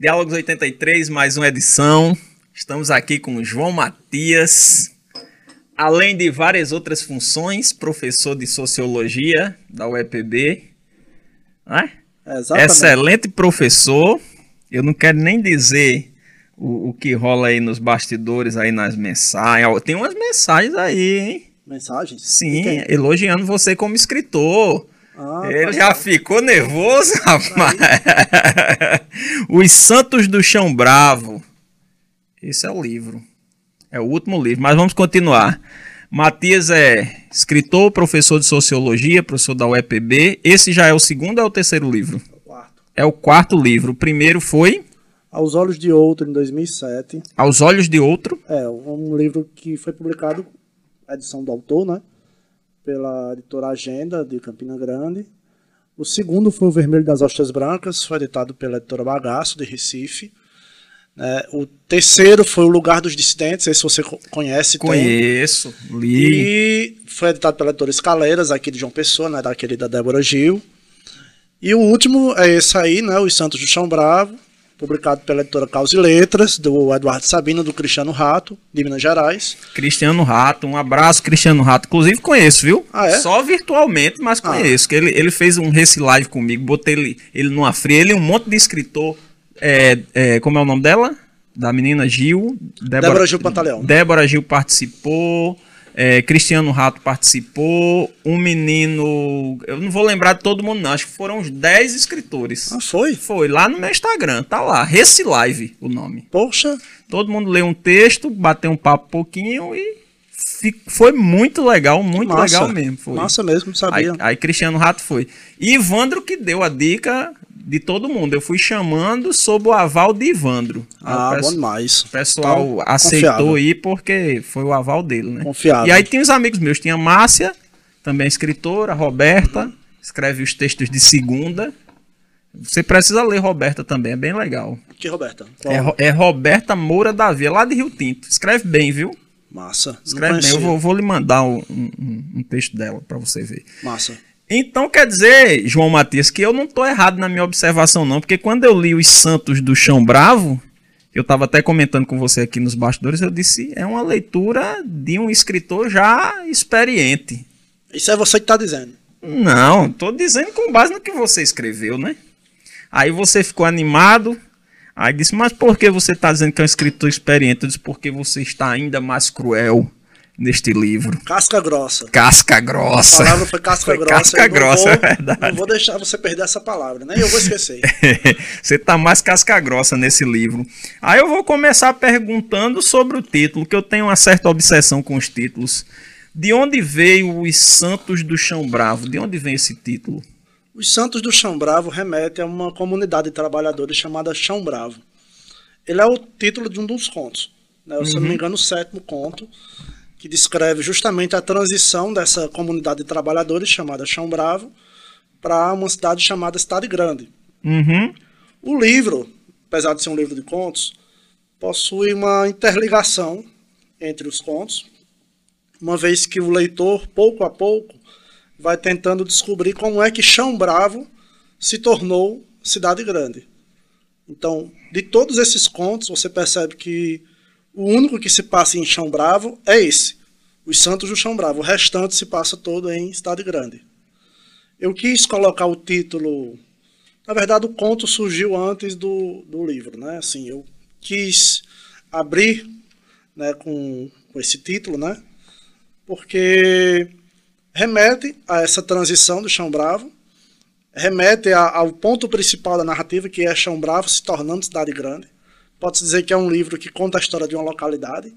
Diálogos 83, mais uma edição. Estamos aqui com o João Matias, além de várias outras funções, professor de Sociologia da UEPB. Né? Excelente professor. Eu não quero nem dizer o, o, que rola aí nos bastidores, aí nas mensagens. Tem umas mensagens aí, hein? Mensagens? Sim, elogiando você como escritor. Ah, Ele já ficou nervoso, rapaz. Os Santos do Chão Bravo. Esse é o livro. É o último livro, mas vamos continuar. Matias é escritor, professor de sociologia, professor da UEPB. Esse já é o segundo ou é o terceiro livro? É o quarto. É o quarto livro. O primeiro foi Aos Olhos de Outro, em 2007. Aos Olhos de Outro? É, um livro que foi publicado, edição do autor, né? Pela editora Agenda, de Campina Grande. O segundo foi O Vermelho das Ostras Brancas, foi editado pela editora Bagaço, de Recife. É, o terceiro foi O Lugar dos Dissidentes, esse você conhece. Conheço, tem. li. E foi editado pela editora Escaleiras, aqui de João Pessoa, né, da querida Débora Gil. E o último é esse aí, né, Os Santos do Chão Bravo, publicado pela editora Causa e Letras, do Eduardo Sabino, do Cristiano Rato, de Minas Gerais. Cristiano Rato, um abraço, Cristiano Rato. Inclusive conheço, viu? Ah, é? Só virtualmente, mas ah. conheço. Ah. Ele, ele fez um Reci Live comigo, botei ele, ele numa fria, ele e um monte de escritor é, é, como é o nome dela? Da menina Gil. Débora, Débora Gil Pantaleão. Débora Gil participou. É, Cristiano Rato participou. Um menino. Eu não vou lembrar de todo mundo, não. Acho que foram uns 10 escritores. Ah, foi? Foi, lá no meu Instagram. Tá lá. Reci Live o nome. Poxa. Todo mundo leu um texto, bateu um papo pouquinho e foi muito legal, muito Massa. legal mesmo. Foi. Massa mesmo, sabia. Aí, aí, Cristiano Rato foi. E Ivandro que deu a dica de todo mundo. Eu fui chamando sob o aval de Ivandro. Ah, bom demais. O pessoal então, aceitou confiável. aí porque foi o aval dele, né? Confiável. E aí tinha os amigos meus. Tinha Márcia, também escritora, Roberta, escreve os textos de segunda. Você precisa ler Roberta também, é bem legal. Que Roberta? É, é, Roberta Moura Davi, é lá de Rio Tinto. Escreve bem, viu? Massa. Escreve bem. Eu vou, vou lhe mandar um, um, um texto dela para você ver. Massa. Então quer dizer, João Matias, que eu não estou errado na minha observação, não, porque quando eu li Os Santos do Chão Bravo, eu estava até comentando com você aqui nos bastidores, eu disse, é uma leitura de um escritor já experiente. Isso é você que está dizendo. Não, estou dizendo com base no que você escreveu, né? Aí você ficou animado, aí disse, mas por que você está dizendo que é um escritor experiente? Eu disse, porque você está ainda mais cruel neste livro. Casca grossa. Casca grossa. A palavra foi casca foi grossa. Casca grossa, vou, é verdade. Não vou deixar você perder essa palavra, né? Eu vou esquecer. você tá mais casca grossa nesse livro. Aí eu vou começar perguntando sobre o título, que eu tenho uma certa obsessão com os títulos. De onde veio os Santos do Chão Bravo? De onde vem esse título? Os Santos do Chão Bravo remete a uma comunidade de trabalhadores chamada Chão Bravo. Ele é o título de um dos contos. Né? Se uhum. não me engano, o sétimo conto que descreve justamente a transição dessa comunidade de trabalhadores chamada Chão Bravo para uma cidade chamada Cidade Grande. Uhum. O livro, apesar de ser um livro de contos, possui uma interligação entre os contos, uma vez que o leitor, pouco a pouco, vai tentando descobrir como é que Chão Bravo se tornou Cidade Grande. Então, de todos esses contos, você percebe que o único que se passa em Chão Bravo é esse, Os Santos do Chão Bravo. O restante se passa todo em Cidade Grande. Eu quis colocar o título. Na verdade, o conto surgiu antes do, do livro, né? Assim, eu quis abrir né, com, com esse título, né? Porque remete a essa transição do Chão Bravo, remete a, ao ponto principal da narrativa, que é Chão Bravo se tornando cidade grande. Pode-se dizer que é um livro que conta a história de uma localidade.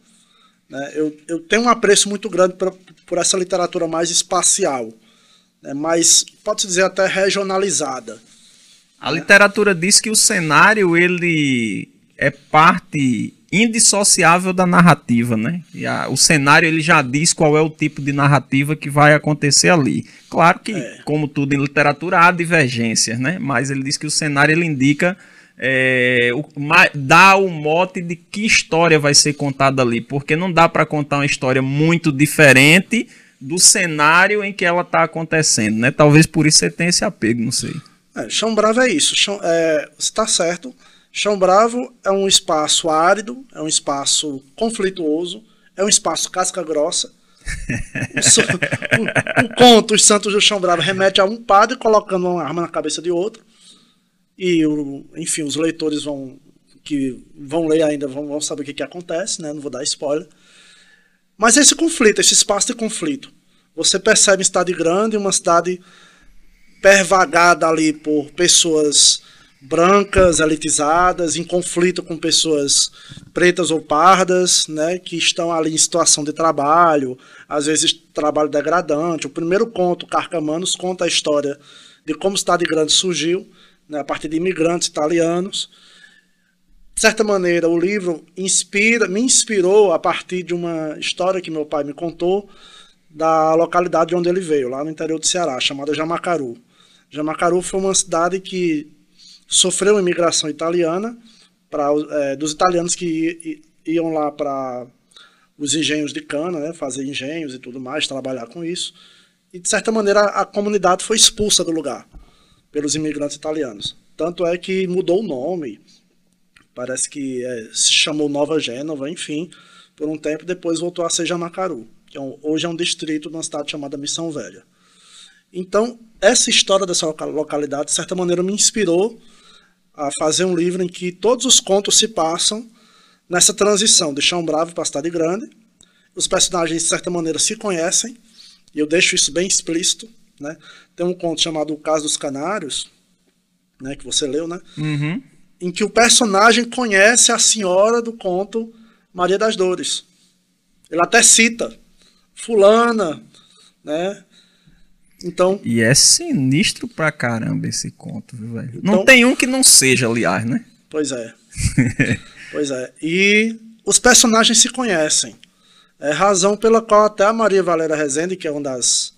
Né? Eu, eu tenho um apreço muito grande por, por essa literatura mais espacial, né? mas pode-se dizer até regionalizada. A né? literatura diz que o cenário ele é parte indissociável da narrativa, né? E a, o cenário ele já diz qual é o tipo de narrativa que vai acontecer ali. Claro que, é. como tudo em literatura, há divergências, né? Mas ele diz que o cenário ele indica é, o, dá o mote de que história vai ser contada ali, porque não dá para contar uma história muito diferente do cenário em que ela está acontecendo, né? Talvez por isso você tenha esse apego, não sei. É, Chão Bravo é isso. Chão, é, está certo Chão Bravo é um espaço árido, é um espaço conflituoso, é um espaço casca grossa. o, o, conto Os Santos do Chão Bravo remete a um padre colocando uma arma na cabeça de outro. E, o, enfim, os leitores vão que vão ler ainda vão, vão saber o que, que acontece, né? não vou dar spoiler. Mas esse conflito, esse espaço de conflito, você percebe em cidade grande, uma cidade pervagada ali por pessoas brancas, elitizadas, em conflito com pessoas pretas ou pardas, né, que estão ali em situação de trabalho, às vezes trabalho degradante. O primeiro conto, Carcamanos, conta a história de como Cidade Grande surgiu, né, a partir de imigrantes italianos. De certa maneira, o livro inspira, me inspirou a partir de uma história que meu pai me contou da localidade de onde ele veio, lá no interior do Ceará, chamada Jamacaru. Jamacaru foi uma cidade que sofreu imigração italiana pra, é, dos italianos que iam lá para os engenhos de cana, né, fazer engenhos e tudo mais, trabalhar com isso. E de certa maneira a comunidade foi expulsa do lugar pelos imigrantes italianos. Tanto é que mudou o nome, parece que é, se chamou Nova Gênova, enfim, por um tempo depois voltou a ser Jamacaru, que é um, hoje é um distrito de uma cidade chamada Missão Velha. Então, essa história dessa localidade, de certa maneira, me inspirou a fazer um livro em que todos os contos se passam nessa transição de Chão Bravo para Cidade Grande. Os personagens, de certa maneira, se conhecem, e eu deixo isso bem explícito. Né? Tem um conto chamado O Caso dos Canários, né, que você leu, né? Uhum. Em que o personagem conhece a senhora do conto Maria das Dores. Ele até cita fulana, né? Então. E é sinistro pra caramba esse conto, viu, velho? Então, não tem um que não seja, aliás, né? Pois é. pois é. E os personagens se conhecem. É razão pela qual até a Maria Valéria Rezende, que é uma das.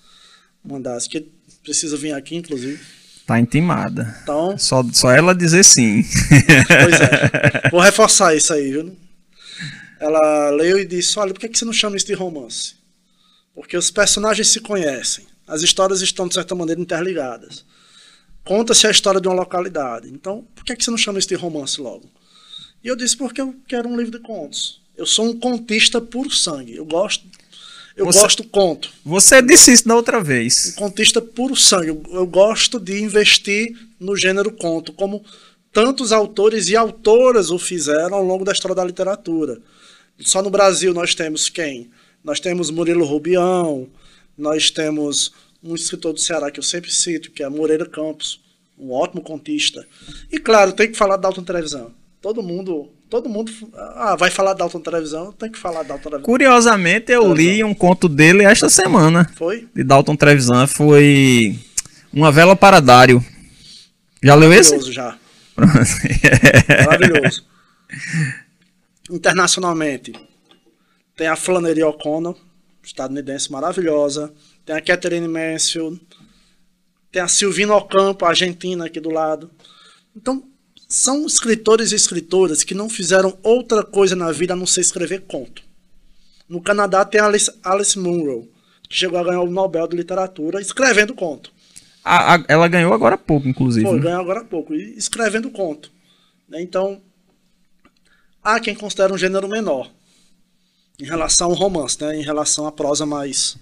Uma das. que precisa vir aqui, inclusive. Tá intimada. Então, só, só ela dizer sim. Pois é. Vou reforçar isso aí, viu? Ela leu e disse: Olha, por que você não chama isso de romance? Porque os personagens se conhecem. As histórias estão, de certa maneira, interligadas. Conta-se a história de uma localidade. Então, por que, você não chama isso de romance logo? E eu disse, porque eu quero um livro de contos. Eu sou um contista por sangue. Eu gosto. Eu você, gosto conto. Você disse isso da outra vez. Um contista puro sangue. Eu, eu gosto de investir no gênero conto, como tantos autores e autoras o fizeram ao longo da história da literatura. Só no Brasil nós temos quem? Nós temos Murilo Rubião, nós temos um escritor do Ceará que eu sempre cito, que é Moreira Campos, um ótimo contista. E claro, tem que falar da Dalton Televisão. Todo mundo, todo mundo ah, vai falar da Dalton Televisão, tem que falar da Dalton Televisão. Curiosamente, eu li um conto dele esta semana. Foi? De Dalton Trevisan, foi Uma Vela para Dário. Já leu esse? Maravilhoso, já. Maravilhoso. Internacionalmente, tem a Flannery O'Connor, estadunidense maravilhosa. Tem a Catherine Mansfield. Tem a Silvina Ocampo, argentina, aqui do lado. Então, são escritores e escritoras que não fizeram outra coisa na vida a não ser escrever conto. No Canadá tem a Alice, Alice Munro, que chegou a ganhar o Nobel de Literatura escrevendo conto. A, a, ela ganhou agora há pouco, inclusive. Foi, né? ganhou agora há pouco, escrevendo conto. Então, há quem considera um gênero menor em relação ao romance, né? Em relação à prosa mais.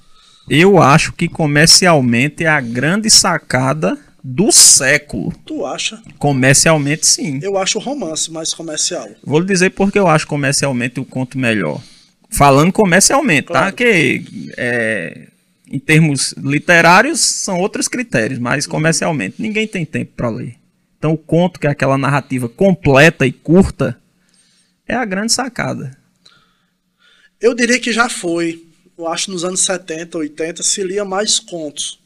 Eu acho que comercialmente é a grande sacada do século. Tu acha? Comercialmente, sim. Eu acho o romance mais comercial. Vou lhe dizer porque eu acho comercialmente o conto melhor. Falando comercialmente, tá? claro. tá? Que é, em termos literários são outros critérios, mas comercialmente ninguém tem tempo para ler. Então o conto, que é aquela narrativa completa e curta, é a grande sacada. Eu diria que já foi. Eu acho nos anos 70, 80 se lia mais contos.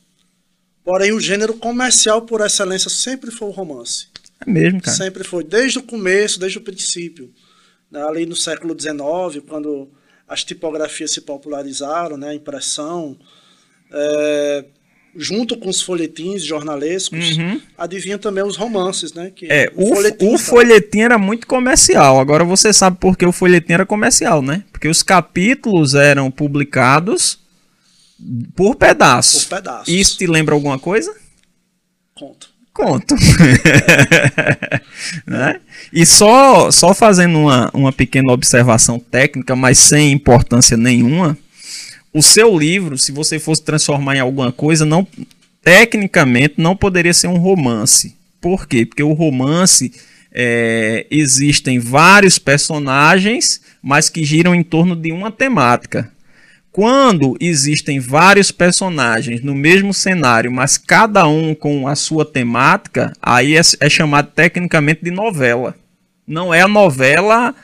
Porém, o gênero comercial por excelência sempre foi o romance. É mesmo, cara. Sempre foi, desde o começo, desde o princípio. Né? Ali no século XIX, quando as tipografias se popularizaram, né? a impressão, é, junto com os folhetins jornalescos, uhum. adivinha também os romances, né? Que é, o, o, folhetim, o folhetim era muito comercial. Agora você sabe por que o folhetim era comercial, né? Porque os capítulos eram publicados por pedaços. Por pedaços. Isso te lembra alguma coisa? Conto. conto. né? E só, só fazendo uma, uma pequena observação técnica, mas sem importância nenhuma, o seu livro, se você fosse transformar em alguma coisa, não tecnicamente não poderia ser um romance. Por quê? Porque o romance é, existem vários personagens, mas que giram em torno de uma temática. Quando existem vários personagens no mesmo cenário, mas cada um com a sua temática, aí é, é chamado tecnicamente de novela. Não é a novela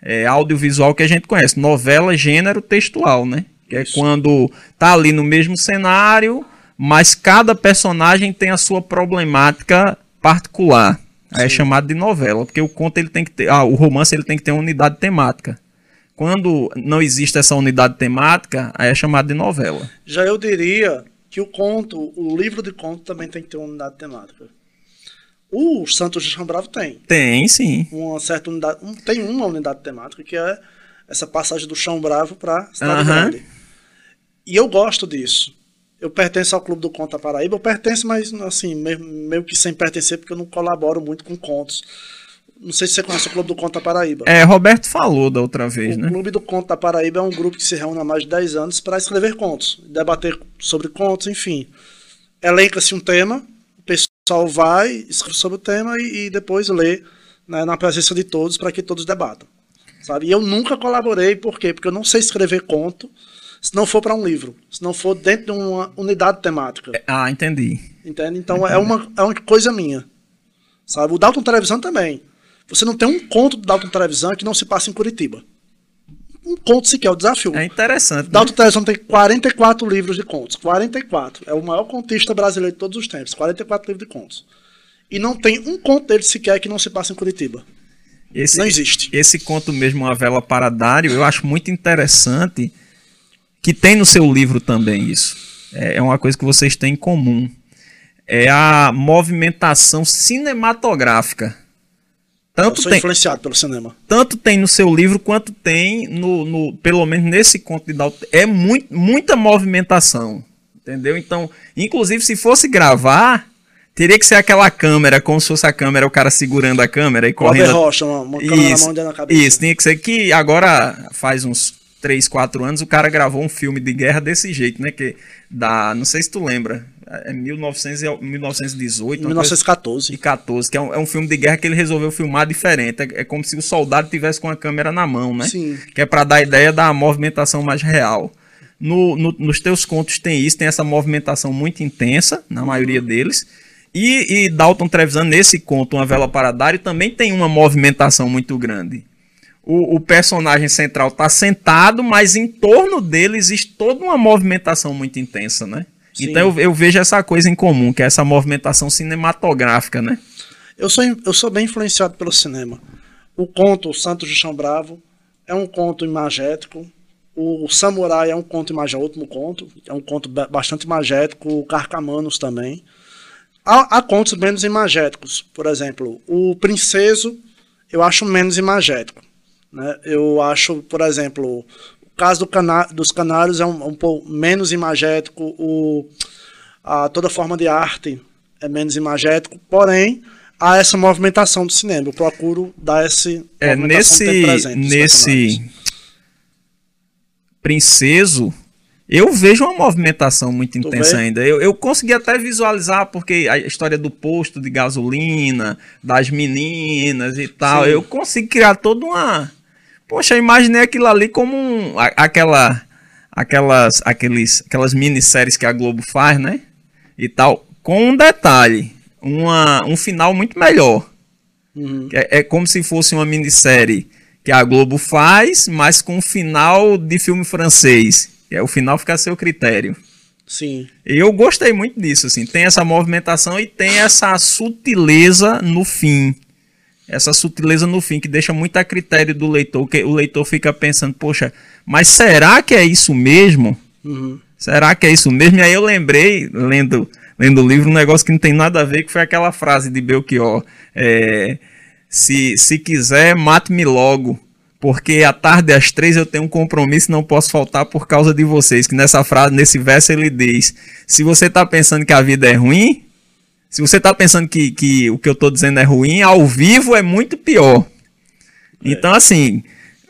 é, audiovisual que a gente conhece, novela gênero textual, né? Que é quando tá ali no mesmo cenário, mas cada personagem tem a sua problemática particular. Aí é chamado de novela, porque o conto ele tem que ter, ah, o romance ele tem que ter uma unidade temática. Quando não existe essa unidade temática, aí é chamado de novela. Já eu diria que o conto, o livro de conto também tem que ter uma unidade temática. O Santos de Chão Bravo tem. Tem, sim. Uma certa unidade, tem uma unidade temática que é essa passagem do Chão Bravo para Cidade uhum. Grande. E eu gosto disso. Eu pertenço ao Clube do Conto da Paraíba, eu pertenço, mas assim, meio, meio que sem pertencer, porque eu não colaboro muito com contos. Não sei se você conhece o Clube do Conto da Paraíba. É, Roberto falou da outra vez, o né? O Clube do Conto da Paraíba é um grupo que se reúne há mais de 10 anos para escrever contos, debater sobre contos, enfim. Elenca-se um tema, o pessoal vai, escreve sobre o tema e, e depois lê né, na presença de todos para que todos debatam. Sabe? E eu nunca colaborei, por quê? Porque eu não sei escrever conto se não for para um livro, se não for dentro de uma unidade temática. Ah, entendi. Entende? Então entendi. É, uma, é uma coisa minha. Sabe? O Dalton Televisão também. Você não tem um conto do Dalton Trevisan que não se passa em Curitiba. Um conto sequer, é o desafio. É interessante. Né? Dalton Trevisan tem 44 livros de contos. 44. É o maior contista brasileiro de todos os tempos. 44 livros de contos. E não tem um conto dele sequer que não se passa em Curitiba. Esse, não existe. Esse conto mesmo, A Vela para Dário, eu acho muito interessante que tem no seu livro também isso. É, é uma coisa que vocês têm em comum. É a movimentação cinematográfica tanto tem, influenciado pelo cinema. Tanto tem no seu livro quanto tem no, no pelo menos nesse conto de Dalton. É muito, muita movimentação, entendeu? Então, inclusive se fosse gravar, teria que ser aquela câmera, como se fosse a câmera, o cara segurando a câmera e correndo. Rocha, uma, uma câmera isso, na mão na cabeça. Isso, tinha que ser que agora faz uns 3, 4 anos o cara gravou um filme de guerra desse jeito, né? Que da, não sei se tu lembra, é 1900, 1918. 1914. E 14, que é um, é um, filme de guerra que ele resolveu filmar diferente. É, é como se o soldado tivesse com a câmera na mão, né? Sim. Que é para dar a ideia da movimentação mais real. No, no, nos teus contos tem isso, tem essa movimentação muito intensa, na maioria deles. E, e Dalton Trevisan, nesse conto, Uma Vela para Dário, também tem uma movimentação muito grande. O, o personagem central está sentado, mas em torno dele existe toda uma movimentação muito intensa, né? Sim. Então eu, eu, vejo essa coisa em comum, que é essa movimentação cinematográfica, né? Eu sou, eu sou bem influenciado pelo cinema. O conto Santos de Chão Bravo é um conto imagético. O Samurai é um conto imagético, último conto, é um conto bastante imagético. O Carcamanos também. Há, há contos menos imagéticos. Por exemplo, o Princeso eu acho menos imagético. Né? Eu acho, por exemplo, caso do cana dos canários é um, um pouco menos imagético, o, a, toda forma de arte é menos imagético, porém há essa movimentação do cinema. Eu procuro dar esse é, nesse nesse princeso eu vejo uma movimentação muito intensa ainda. Eu, eu consegui até visualizar, porque a história do posto de gasolina, das meninas e tal, Sim. eu consigo criar toda uma Poxa, eu imaginei aquilo ali como um, aquela, aquelas, aqueles, aquelas minisséries que a Globo faz, né? E tal, com um detalhe, uma, um final muito melhor. Uhum. É, é como se fosse uma minissérie que a Globo faz, mas com um final de filme francês. É, o final fica a seu critério. Sim. Eu gostei muito disso, assim. Tem essa movimentação e tem essa sutileza no fim essa sutileza no fim, que deixa muito a critério do leitor, que o leitor fica pensando, poxa, mas será que é isso mesmo? Uhum. Será que é isso mesmo? E aí eu lembrei, lendo, lendo o livro, um negócio que não tem nada a ver, que foi aquela frase de Belchior. É, se, se quiser, mate-me logo, porque à tarde às três eu tenho um compromisso e não posso faltar por causa de vocês. Que nessa frase, nesse verso, ele diz: se você está pensando que a vida é ruim, Se você está pensando que, que o que eu estou dizendo é ruim, ao vivo é muito pior. É. Então, assim,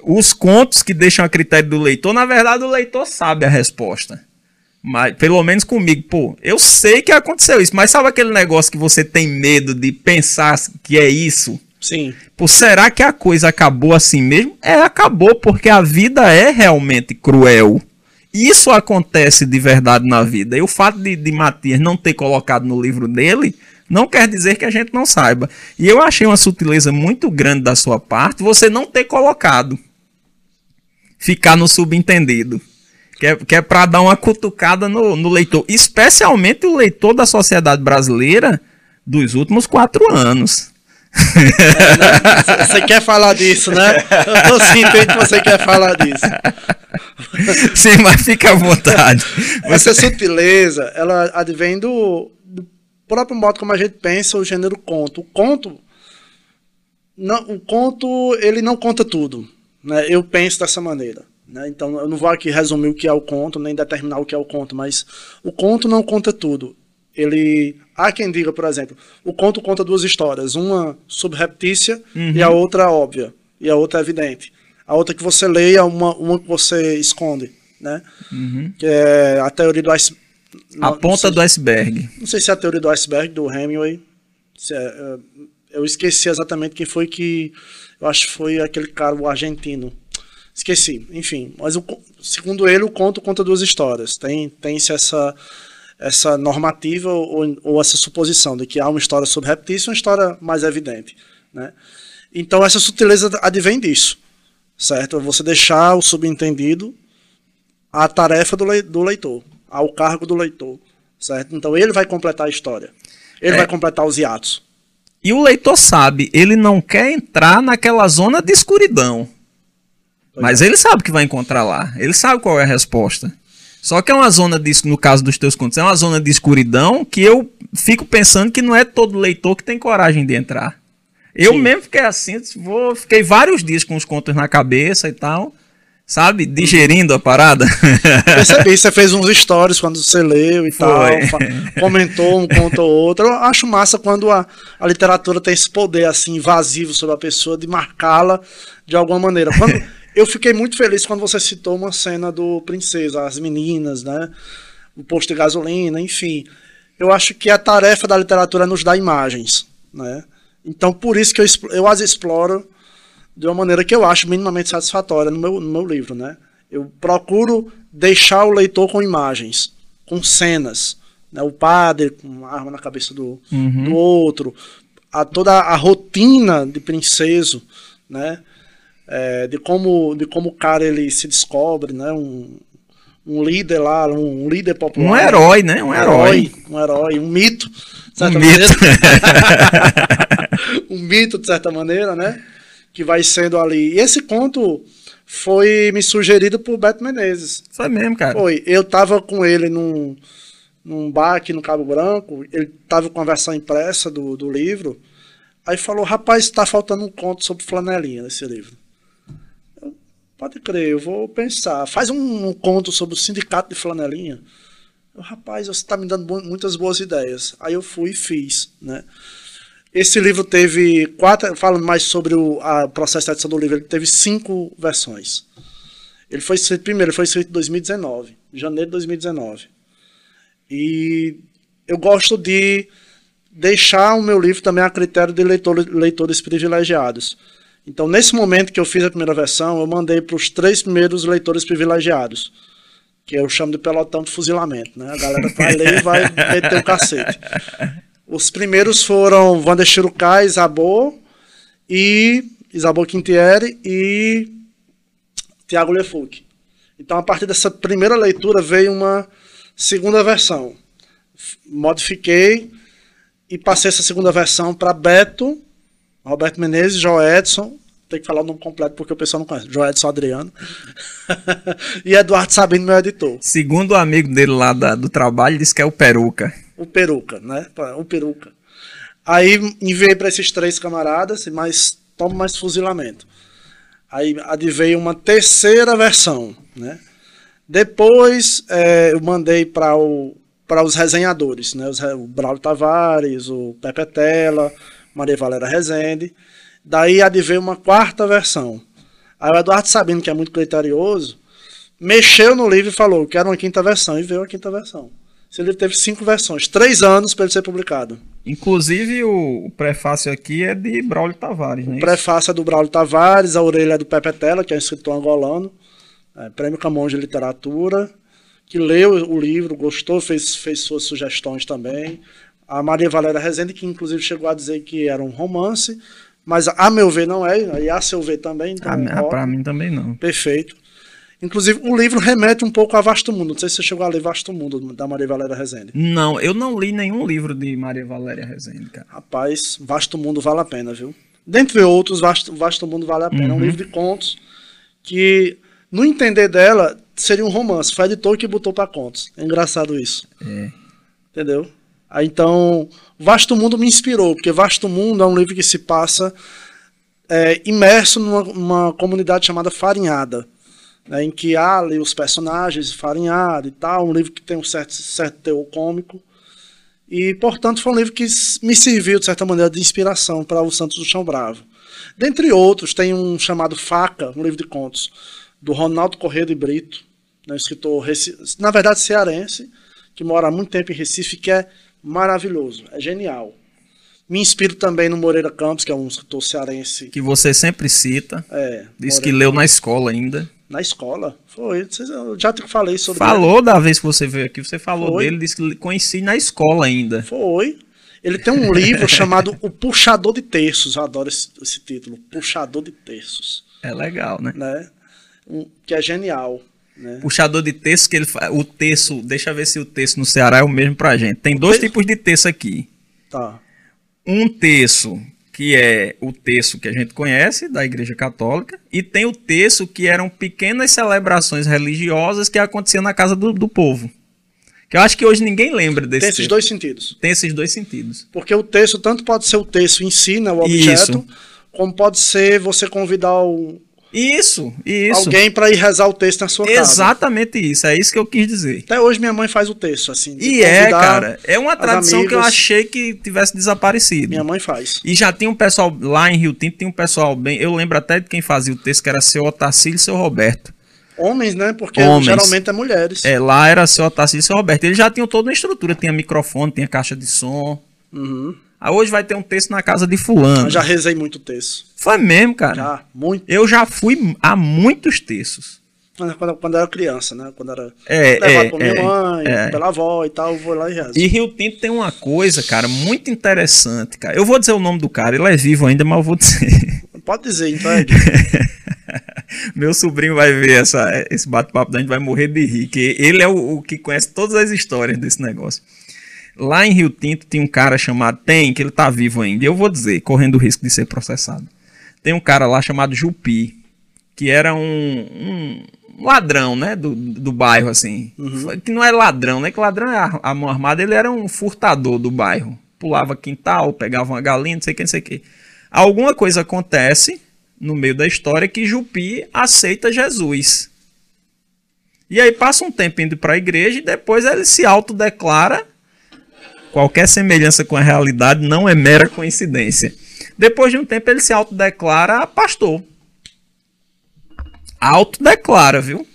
os contos que deixam a critério do leitor, na verdade, o leitor sabe a resposta. Mas, pelo menos comigo, pô, eu sei que aconteceu isso, mas sabe aquele negócio que você tem medo de pensar que é isso? Sim. Pô, será que a coisa acabou assim mesmo? É, acabou, porque a vida é realmente cruel. Isso acontece de verdade na vida. E o fato de, de Matias não ter colocado no livro dele não quer dizer que a gente não saiba. E eu achei uma sutileza muito grande da sua parte você não ter colocado. Ficar no subentendido. Que é, que é para dar uma cutucada no, no leitor. Especialmente o leitor da sociedade brasileira dos últimos quatro anos. É, você quer falar disso, né? Eu tô sentindo que você quer falar disso. Sim, mas fica à vontade. Essa sutileza, ela advém do, do, próprio modo como a gente pensa o gênero conto. O conto, não, o conto, ele não conta tudo. Né? Eu penso dessa maneira. Né? Então, eu não vou aqui resumir o que é o conto, nem determinar o que é o conto, mas o conto não conta tudo. Ele. Há quem diga, por exemplo, o conto conta duas histórias, uma subreptícia uhum. e a outra óbvia, e a outra evidente. A outra que você leia, uma, uma que você esconde, né? Uhum. Que é a teoria do iceberg. A ponta sei, do iceberg. Não sei se é a teoria do iceberg do Hemingway. É, é, eu esqueci exatamente quem foi que. Eu acho que foi aquele cara, o argentino. Esqueci, enfim. Mas o, segundo ele, o conto conta duas histórias. Tem, tem-se essa, essa normativa ou, ou essa suposição de que há uma história subreptícia e uma história mais evidente. Né? Então, essa sutileza advém disso certo? Você deixar o subentendido a tarefa do, do leitor, ao cargo do leitor, certo? Então ele vai completar a história, ele é. vai completar os hiatos. E o leitor sabe, ele não quer entrar naquela zona de escuridão. Mas é. ele sabe que vai encontrar lá. Ele sabe qual é a resposta. Só que é uma zona de, no caso dos teus contos, é uma zona de escuridão que eu fico pensando que não é todo leitor que tem coragem de entrar. Eu Sim. mesmo fiquei assim, vou, fiquei vários dias com os contos na cabeça e tal, sabe? Digerindo a parada. Percebi, você fez uns stories quando você leu e Foi. tal, comentou um conto ou outro. Eu acho massa quando a, a literatura tem esse poder assim invasivo sobre a pessoa de marcá-la de alguma maneira. Quando, eu fiquei muito feliz quando você citou uma cena do Princesa, as meninas, né? O posto de gasolina, enfim. Eu acho que a tarefa da literatura é nos dar imagens, né? Então, por isso que eu, eu as exploro de uma maneira que eu acho minimamente satisfatória no meu, no meu livro. Né? Eu procuro deixar o leitor com imagens, com cenas. Né? O padre com uma arma na cabeça do, uhum. do outro, a, toda a rotina de princeso, né? É, de, como, de como o cara ele se descobre, né? um, um líder lá, um líder popular. Um herói, né? Um herói. Um herói, um mito. Um mito. um mito, de certa maneira, né? Que vai sendo ali. E esse conto foi me sugerido por Beto Menezes. Foi mesmo, cara. Foi. Eu tava com ele num, num bar aqui no Cabo Branco, ele tava com a versão impressa do, do livro. Aí falou, rapaz, tá faltando um conto sobre flanelinha nesse livro. Pode crer, eu vou pensar. Faz um, conto sobre o sindicato de flanelinha. Eu, rapaz, você está me dando muitas boas ideias. Aí eu fui e fiz, né? Esse livro teve quatro, falando mais sobre o processo de edição do livro, ele teve cinco versões. Ele foi primeiro, ele foi escrito em 2019, janeiro de 2019. E eu gosto de deixar o meu livro também a critério de leitor, leitores privilegiados. Então, nesse momento que eu fiz a primeira versão, eu mandei para os três primeiros leitores privilegiados, que eu chamo de pelotão de fuzilamento. Né? A galera vai ler e vai meter o cacete. Os primeiros foram Wander Shirukai, Isabô e Isabô Quintieri e Tiago Lefuc. Então, a partir dessa primeira leitura veio uma segunda versão. Modifiquei e passei essa segunda versão para Beto, Roberto Menezes, João Edson, tem que falar o nome completo porque o pessoal não conhece, João Edson Adriano, e Eduardo Sabino, meu editor. Segundo o amigo dele lá da, do trabalho, disse que é o Peruca o peruca, né? O peruca. Aí enviei para esses três camaradas, mas toma mais fuzilamento. Aí adveio uma terceira versão, né? Depois é, eu mandei para para os resenhadores, né? Os, o Braulio Tavares, o Pepe Tela, Maria Valéria Rezende. Daí adveio uma quarta versão. Aí o Eduardo Sabino, que é muito criterioso, mexeu no livro e falou: quero uma quinta versão. E veio a quinta versão. Esse livro teve cinco versões, três anos para ele ser publicado. Inclusive, o, o, prefácio aqui é de Braulio Tavares, né? O prefácio é do Braulio Tavares, a orelha é do Pepe Tela, que é um escritor angolano, é, Prêmio Camões de Literatura, que leu o livro, gostou, fez, fez suas sugestões também. A Maria Valéria Rezende, que inclusive chegou a dizer que era um romance, mas a meu ver não é, e a seu ver também. Então, para mim também não. Perfeito. Inclusive, o livro remete um pouco a Vasto Mundo. Não sei se você chegou a ler Vasto Mundo, da Maria Valéria Rezende. Não, eu não li nenhum livro de Maria Valéria Rezende, cara. Rapaz, Vasto Mundo vale a pena, viu? Dentre outros, Vasto, Vasto Mundo vale a pena. Uhum. É um uhum. livro de contos que, no entender dela, seria um romance. Foi a editor que botou para contos. É engraçado isso. É. Entendeu? Então, Vasto Mundo me inspirou, porque Vasto Mundo é um livro que se passa é, imerso numa, numa comunidade chamada Farinhada né, em que há ali os personagens farinhados e tal, um livro que tem um certo, certo teor cômico. E, portanto, foi um livro que me serviu, de certa maneira, de inspiração para o Santos do Chão Bravo. Dentre outros, tem um chamado Faca, um livro de contos, do Ronaldo Corrêa de Brito, né, escritor, na verdade, cearense, que mora há muito tempo em Recife, que é maravilhoso, é genial. Me inspiro também no Moreira Campos, que é um escritor cearense. Que você sempre cita. É. Diz Moreira que leu na escola ainda. Na escola. Foi. Eu já te falei sobre Falou ele. da vez que você veio aqui, você falou Foi. dele, disse que conheci na escola ainda. Foi. Ele tem um livro chamado O Puxador de Terços. Eu adoro esse, esse, título. Puxador de Terços. É legal, né? né? Um, que é genial. Né? Puxador de terço que ele o terço, deixa eu ver se o terço no Ceará é o mesmo pra gente. Tem dois tipos de terço aqui. Tá. Um terço que é o terço que a gente conhece da Igreja Católica, e tem o terço que eram pequenas celebrações religiosas que aconteciam na casa do, do povo. Que eu acho que hoje ninguém lembra desse. Tem esses dois sentidos. Tem esses dois sentidos. Porque o texto tanto pode ser o texto em si, né, o objeto, Isso. como pode ser você convidar o, isso, isso. Alguém para ir rezar o texto na sua Exatamente casa. Exatamente isso, é isso que eu quis dizer. Até hoje minha mãe faz o texto, assim. E é, cara, é uma tradição que eu achei que tivesse desaparecido. Minha mãe faz. E já tinha um pessoal, lá em Rio Tinto, tinha um pessoal bem, eu lembro até de quem fazia o texto, que era seu Otacílio e seu Roberto. Homens, né? Porque Homens. geralmente é mulheres. É, lá era seu Otacílio e seu Roberto. Eles já tinham toda uma estrutura, tinha microfone, tinha caixa de som. Uhum. Ah, hoje vai ter um texto na casa de fulano. Eu já rezei muito texto. Foi mesmo, cara. Já, muito. Eu já fui a muitos textos. Quando, quando era criança, né? Quando era é, levado é, por minha é, mãe, é. pela avó e tal, eu vou lá e rezo. E Rio Tinto tem uma coisa, cara, muito interessante, cara. Eu vou dizer o nome do cara, ele é vivo ainda, mas eu vou dizer. Pode dizer, então é. Meu sobrinho vai ver essa, esse bate-papo, a gente vai morrer de rir, que ele é o, o que conhece todas as histórias desse negócio. Lá em Rio Tinto tem um cara chamado. Tem, que ele tá vivo ainda. Eu vou dizer, correndo o risco de ser processado. Tem um cara lá chamado Jupi, que era um, um ladrão, né? Do, do bairro, assim. Uhum. Que não é ladrão, né? Que ladrão é a mão armada, ele era um furtador do bairro. Pulava quintal, pegava uma galinha, não sei o que, não sei o que. Alguma coisa acontece no meio da história que Jupi aceita Jesus. E aí passa um tempo indo para a igreja e depois ele se autodeclara Qualquer semelhança com a realidade não é mera coincidência. Depois de um tempo, ele se autodeclara pastor. Autodeclara, viu?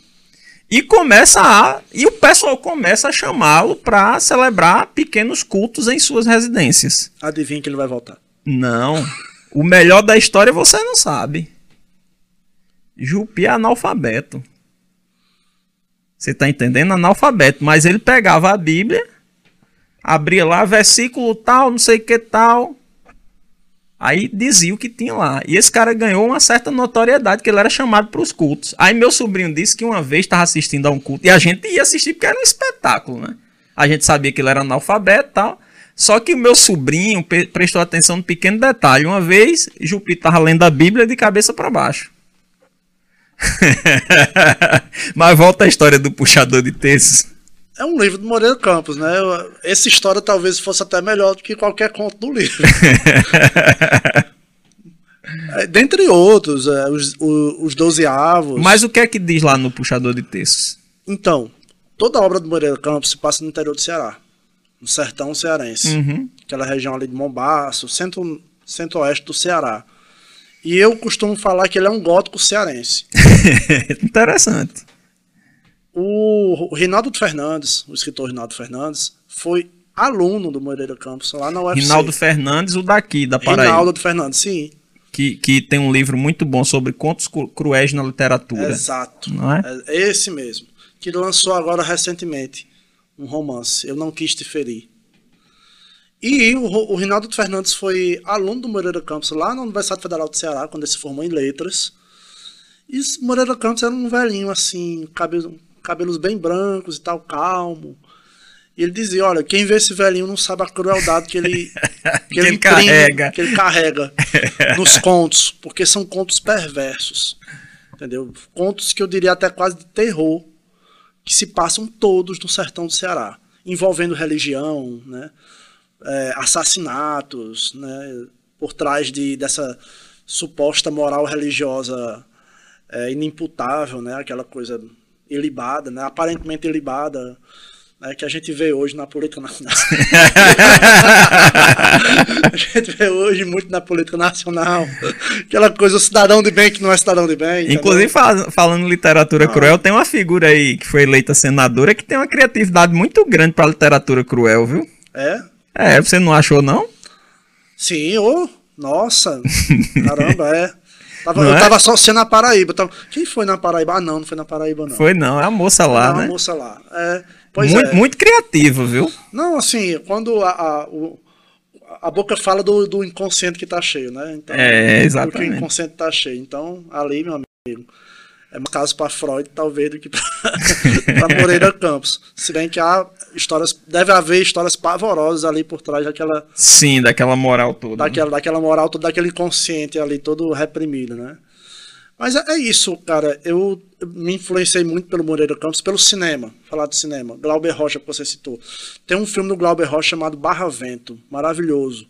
E começa a. E o pessoal começa a chamá-lo para celebrar pequenos cultos em suas residências. Adivinha que ele vai voltar. Não. O melhor da história você não sabe. Jupi é analfabeto. Você está entendendo? Analfabeto. Mas ele pegava a Bíblia abria lá, versículo tal, não sei que tal. Aí dizia o que tinha lá. E esse cara ganhou uma certa notoriedade, que ele era chamado para os cultos. Aí meu sobrinho disse que uma vez estava assistindo a um culto, e a gente ia assistir porque era um espetáculo, né? A gente sabia que ele era analfabeto e tal. Só que o meu sobrinho prestou atenção no pequeno detalhe. Uma vez, Jupi estava lendo a Bíblia de cabeça para baixo. Mas volta a história do puxador de textos. É um livro do Moreira Campos, né? Essa história talvez fosse até melhor do que qualquer conto do livro. é, dentre outros, é, os, os Doze Avos. Mas o que é que diz lá no Puxador de Textos? Então, toda a obra do Moreira Campos se passa no interior do Ceará. no sertão cearense. Uhum. Aquela região ali de Mombaço, centro, centro-oeste do Ceará. E eu costumo falar que ele é um gótico cearense. Interessante. O, Rinaldo Fernandes, o escritor Rinaldo Fernandes, foi aluno do Moreira Campos lá na UFC. Rinaldo Fernandes, o daqui, da Paraíba. Rinaldo Fernandes, sim. Que, que tem um livro muito bom sobre contos cru- cruéis na literatura. Exato. Não é? É esse mesmo. Que lançou agora recentemente um romance. Eu não quis te ferir. E o, o Rinaldo Fernandes foi aluno do Moreira Campos lá na Universidade Federal do Ceará, quando ele se formou em letras. E Moreira Campos era um velhinho assim, cabelo, cabelos bem brancos e tal, calmo. E ele dizia, olha, quem vê esse velhinho não sabe a crueldade que ele, Que ele carrega. que ele carrega nos contos, porque são contos perversos. Entendeu? Contos que eu diria até quase de terror, que se passam todos no sertão do Ceará, envolvendo religião, né? é, assassinatos, né? por trás de, dessa suposta moral religiosa é, inimputável, né? aquela coisa ilibada, né? aparentemente ilibada, né? que a gente vê hoje na política nacional. a gente vê hoje muito na política nacional, aquela coisa, o cidadão de bem que não é cidadão de bem. Inclusive, fal- falando em literatura cruel, tem uma figura aí que foi eleita senadora que tem uma criatividade muito grande pra literatura cruel, viu? É? É, você não achou, não? Sim, ô, nossa, caramba, é. Tava- Não eu é? tava associando a Paraíba. tava- quem foi na Paraíba? Ah, não, não foi na Paraíba, não. Foi não, é a moça lá, Não, a né? moça lá. É, pois muito, é. muito criativa, viu? Não, assim, quando a, a, o- a boca fala do, do inconsciente que tá cheio, né? Então, É, exatamente. O inconsciente tá cheio. Então, ali, meu amigo, é mais caso para Freud, talvez, do que para Moreira Campos. Se bem que há histórias, deve haver histórias pavorosas ali por trás daquela, Sim, daquela moral toda. né? daquela, daquela moral, todo daquele inconsciente ali, todo reprimido, né? Mas é, é isso, cara. Eu me influenciei muito pelo Moreira Campos, pelo cinema. Falar de cinema. Glauber Rocha, que você citou. Tem um filme do Glauber Rocha chamado Barra Vento, maravilhoso,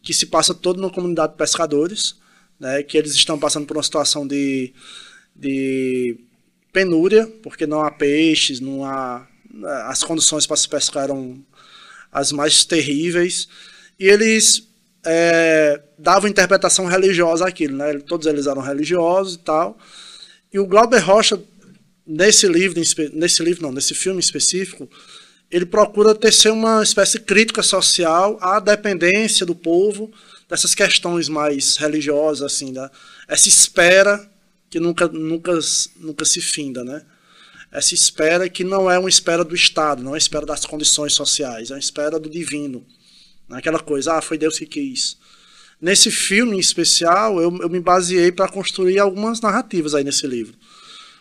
que se passa todo numa comunidade de pescadores, né? Que eles estão passando por uma situação de, de penúria, porque não há peixes, não há as condições para se pescar eram as mais terríveis. E eles é, davam interpretação religiosa àquilo, né? Todos eles eram religiosos e tal. E o Glauber Rocha, nesse livro, nesse livro não, nesse filme específico, ele procura tecer uma espécie de crítica social à dependência do povo dessas questões mais religiosas, assim, da, essa espera que nunca, nunca, nunca se finda, né? Essa espera que não é uma espera do Estado, não é uma espera das condições sociais, é uma espera do divino. Aquela coisa, ah, foi Deus que quis. Nesse filme em especial, eu, eu me baseei para construir algumas narrativas aí nesse livro.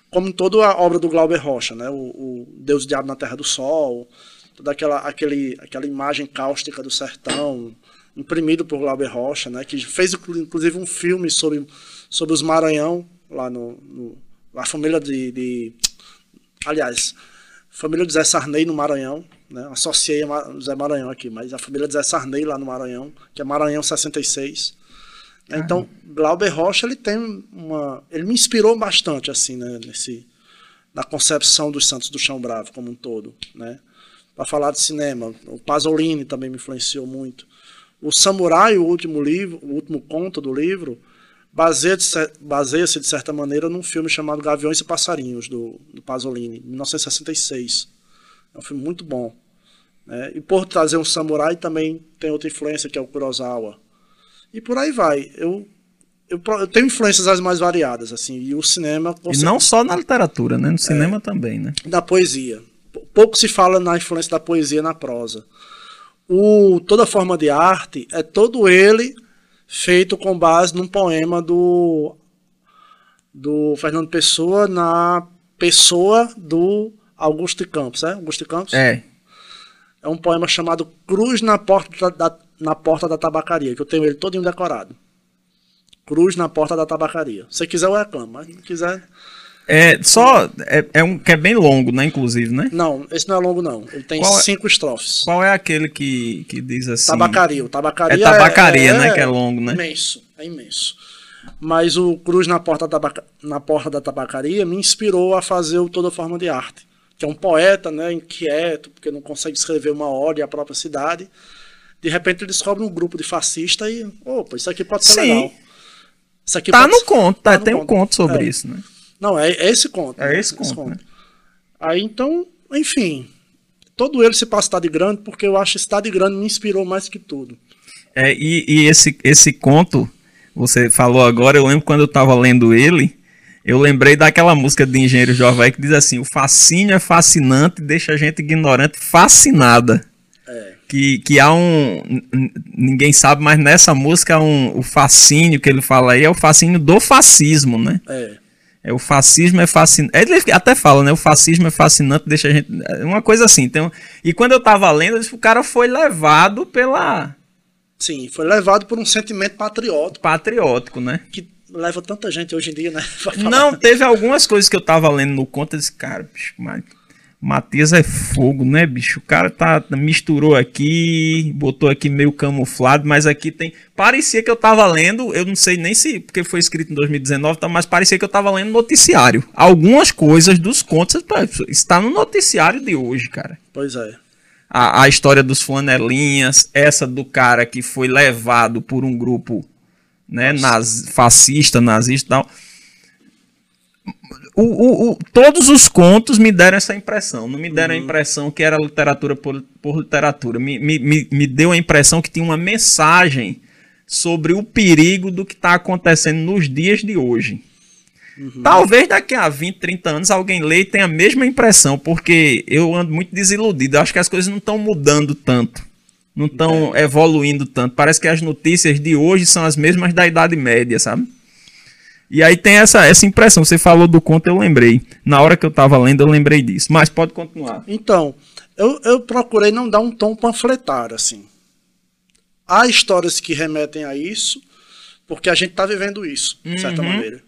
Como toda a obra do Glauber Rocha, né? O, o Deus e o Diabo na Terra do Sol, toda aquela, aquele, aquela imagem cáustica do sertão, imprimido por Glauber Rocha, né? Que fez inclu- inclusive um filme sobre, sobre os Maranhão, lá no, no a família de, de aliás, família de Zé Sarney no Maranhão, né? Associei a Zé Maranhão aqui, mas a família de Zé Sarney lá no Maranhão, que é Maranhão 66. né? Então, Glauber Rocha, ele tem uma, ele me inspirou bastante assim, né, nesse na concepção dos Santos do Chão Bravo como um todo, né? Para falar de cinema, o Pasolini também me influenciou muito. O Samurai, o último livro, o último conto do livro, baseia-se de certa maneira num filme chamado Gaviões e Passarinhos do, do Pasolini, 1966. É um filme muito bom. né? E por trazer um samurai também tem outra influência que é o Kurosawa. E por aí vai. Eu, eu, eu tenho influências as mais variadas, assim, e o cinema E não só na literatura, né? No cinema também, né? da poesia. Pou- Pouco se fala na influência da poesia na prosa. O, toda forma de arte é todo ele feito com base num poema do, do Fernando Pessoa na pessoa do Augusto de Campos, é? Augusto Campos? É. É um poema chamado Cruz na Porta da, na porta da Tabacaria, que eu tenho ele todinho decorado. Cruz na Porta da Tabacaria. Se quiser, eu reclamo, mas se quiser... É, só. É, é um que é bem longo, né? Inclusive, né? Não, esse não é longo, não. Ele tem Qual é? cinco estrofes. Qual é aquele que, que diz assim? Tabacaria. O tabacaria É tabacaria, né, que é longo, né? Imenso, é imenso. Mas o Cruz na porta, da tabaca- na porta da tabacaria me inspirou a fazer o Toda Forma de Arte, que é um poeta, né, inquieto, porque não consegue escrever uma ode à própria cidade. De repente ele descobre um grupo de fascista e, opa, isso aqui pode ser Sim. legal. Isso aqui Tá pode no ser- conto, tá, tá tem um conto. conto sobre É. isso, né? Não, é, é esse conto. É né? esse conto, né? Aí então, enfim, todo ele se passa Cidade Grande porque eu acho que Cidade Grande me inspirou mais que tudo. É, e e esse, esse conto, você falou agora, eu lembro quando eu tava lendo ele, eu lembrei daquela música de Engenheiro Jovem que diz assim: o fascínio é fascinante e deixa a gente ignorante fascinada. É. Que, que há um. Ninguém sabe, mas nessa música um, o fascínio que ele fala aí é o fascínio do fascismo, né? É. É, o fascismo é fascinante. Ele até fala, né? O fascismo é fascinante, deixa a gente. é Uma coisa assim. Então, e quando eu tava lendo, eu disse, o cara foi levado pela. Sim, foi levado por um sentimento patriótico patriótico, né? que leva tanta gente hoje em dia, né? Não, teve algumas coisas que eu tava lendo no conto, eu disse, cara, bicho, mas Matias é fogo, né, bicho? O cara tá misturou aqui, botou aqui meio camuflado, mas aqui tem, parecia que eu tava lendo, eu não sei nem se porque foi escrito em 2019, tá, mas parecia que eu tava lendo noticiário. Algumas coisas dos contos está no noticiário de hoje, cara. Pois é. A, a história dos flanelinhas, essa do cara que foi levado por um grupo né, naz, fascista, nazista e tal. O, o- o- todos os contos me deram essa impressão. Não me deram a impressão que era literatura por, por literatura. Me, me, me, deu a impressão que tinha uma mensagem sobre o perigo do que está acontecendo nos dias de hoje. Talvez daqui a 20, 30 anos alguém lê e tenha a mesma impressão, porque eu ando muito desiludido. Eu acho que as coisas não estão mudando tanto. Não estão evoluindo tanto. Parece que as notícias de hoje são as mesmas da Idade Média, sabe? E aí tem essa, essa impressão. Você falou do conto, eu lembrei. Na hora que eu tava lendo, eu lembrei disso. Mas pode continuar. Então, eu, eu procurei não dar um tom panfletário, assim. Há histórias que remetem a isso, porque a gente está vivendo isso, de certa Uhum. maneira.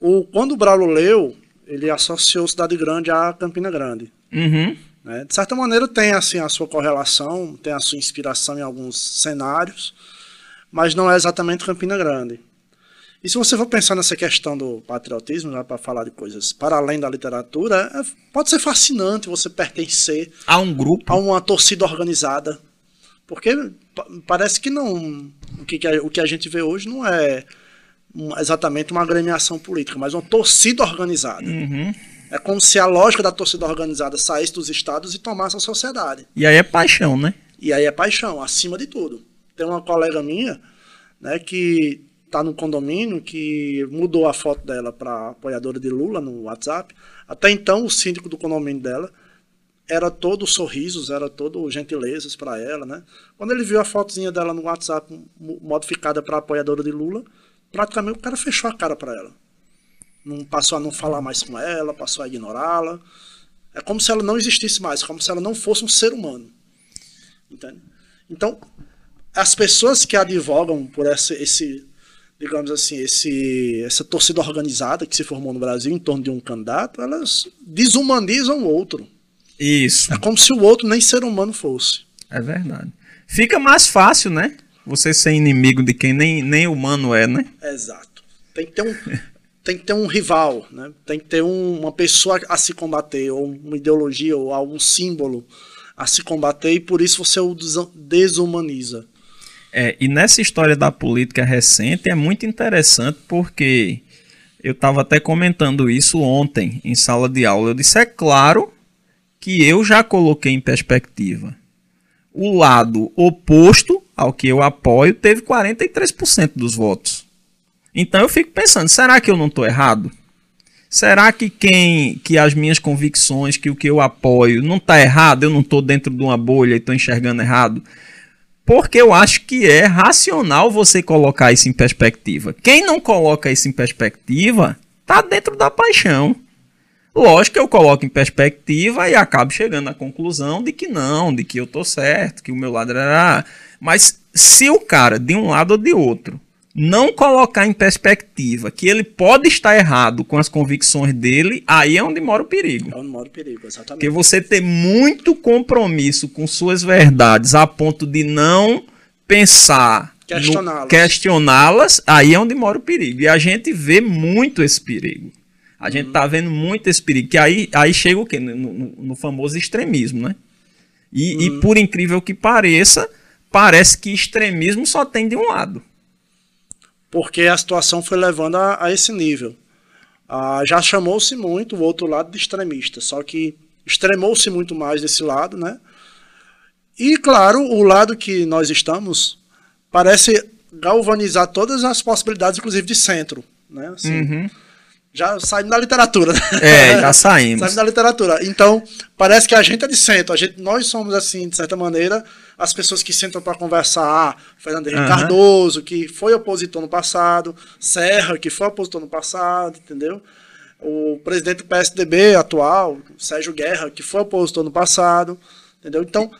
O, quando o Braulo leu, ele associou Cidade Grande a Campina Grande. Uhum. né? De certa maneira tem assim a sua correlação, tem a sua inspiração em alguns cenários, mas não é exatamente Campina Grande. E se você for pensar nessa questão do patriotismo, para falar de coisas para além da literatura, é- pode ser fascinante você pertencer Há um grupo. a uma torcida organizada, porque pa- parece que não o que, a, o que a gente vê hoje não é exatamente uma agremiação política, mas uma torcida organizada. Uhum. É como se a lógica da torcida organizada saísse dos estados e tomasse a sociedade. E aí é paixão, né? E aí é paixão, acima de tudo. Tem uma colega minha, né, que tá no condomínio, que mudou a foto dela para apoiadora de Lula no WhatsApp. Até então, o síndico do condomínio dela era todo sorrisos, era todo gentilezas para ela, né? Quando ele viu a fotozinha dela no WhatsApp mo- modificada para apoiadora de Lula, praticamente o cara fechou a cara para ela. Não passou a não falar mais com ela, passou a ignorá-la. É como se ela não existisse mais, como se ela não fosse um ser humano. Entende? Então, as pessoas que advogam por esse, esse digamos assim, esse, essa torcida organizada que se formou no Brasil em torno de um candidato, elas desumanizam o outro. Isso. É como se o outro nem ser humano fosse. É verdade. Fica mais fácil, né? Você ser inimigo de quem nem, nem humano é, né? Exato. Tem que ter um, tem que ter um rival, né? tem que ter um- uma pessoa a se combater, ou uma ideologia, ou algum símbolo a se combater, e por isso você o desumaniza. É, e nessa história da política recente é muito interessante porque eu estava até comentando isso ontem em sala de aula. Eu disse: é claro que eu já coloquei em perspectiva. O lado oposto ao que eu apoio teve 43% dos votos. Então eu fico pensando: será que eu não estou errado? Será que quem que as minhas convicções, que o que eu apoio não está errado? Eu não estou dentro de uma bolha e estou enxergando errado? Porque eu acho que é racional você colocar isso em perspectiva. Quem não coloca isso em perspectiva, tá dentro da paixão. Lógico que eu coloco em perspectiva e acabo chegando à conclusão de que não, de que eu tô certo, que o meu lado era. Mas se o cara, de um lado ou de outro, não colocar em perspectiva que ele pode estar errado com as convicções dele, aí é onde mora o perigo. É onde mora o perigo, exatamente. Porque você ter muito compromisso com suas verdades a ponto de não pensar, Questioná-las. questioná-las, aí é onde mora o perigo. E a gente vê muito esse perigo. A uhum. gente tá vendo muito esse perigo. Que aí, aí chega o quê? No, no, no famoso extremismo, né? E, uhum. e por incrível que pareça, parece que extremismo só tem de um lado. Porque a situação foi levando a, a esse nível. Ah, já chamou-se muito o outro lado de extremista, só que extremou-se muito mais desse lado, né? E, claro, o lado que nós estamos parece galvanizar todas as possibilidades, inclusive de centro, né? Assim, uhum. Já saímos da literatura. Né? É, já saímos. saímos da literatura. Então, parece que a gente é de centro. A gente, nós somos, assim, de certa maneira, as pessoas que sentam para conversar. Ah, Fernando Henrique uhum. Cardoso, que foi opositor no passado. Serra, que foi opositor no passado, entendeu? O presidente do PSDB atual, Sérgio Guerra, que foi opositor no passado, entendeu? Então,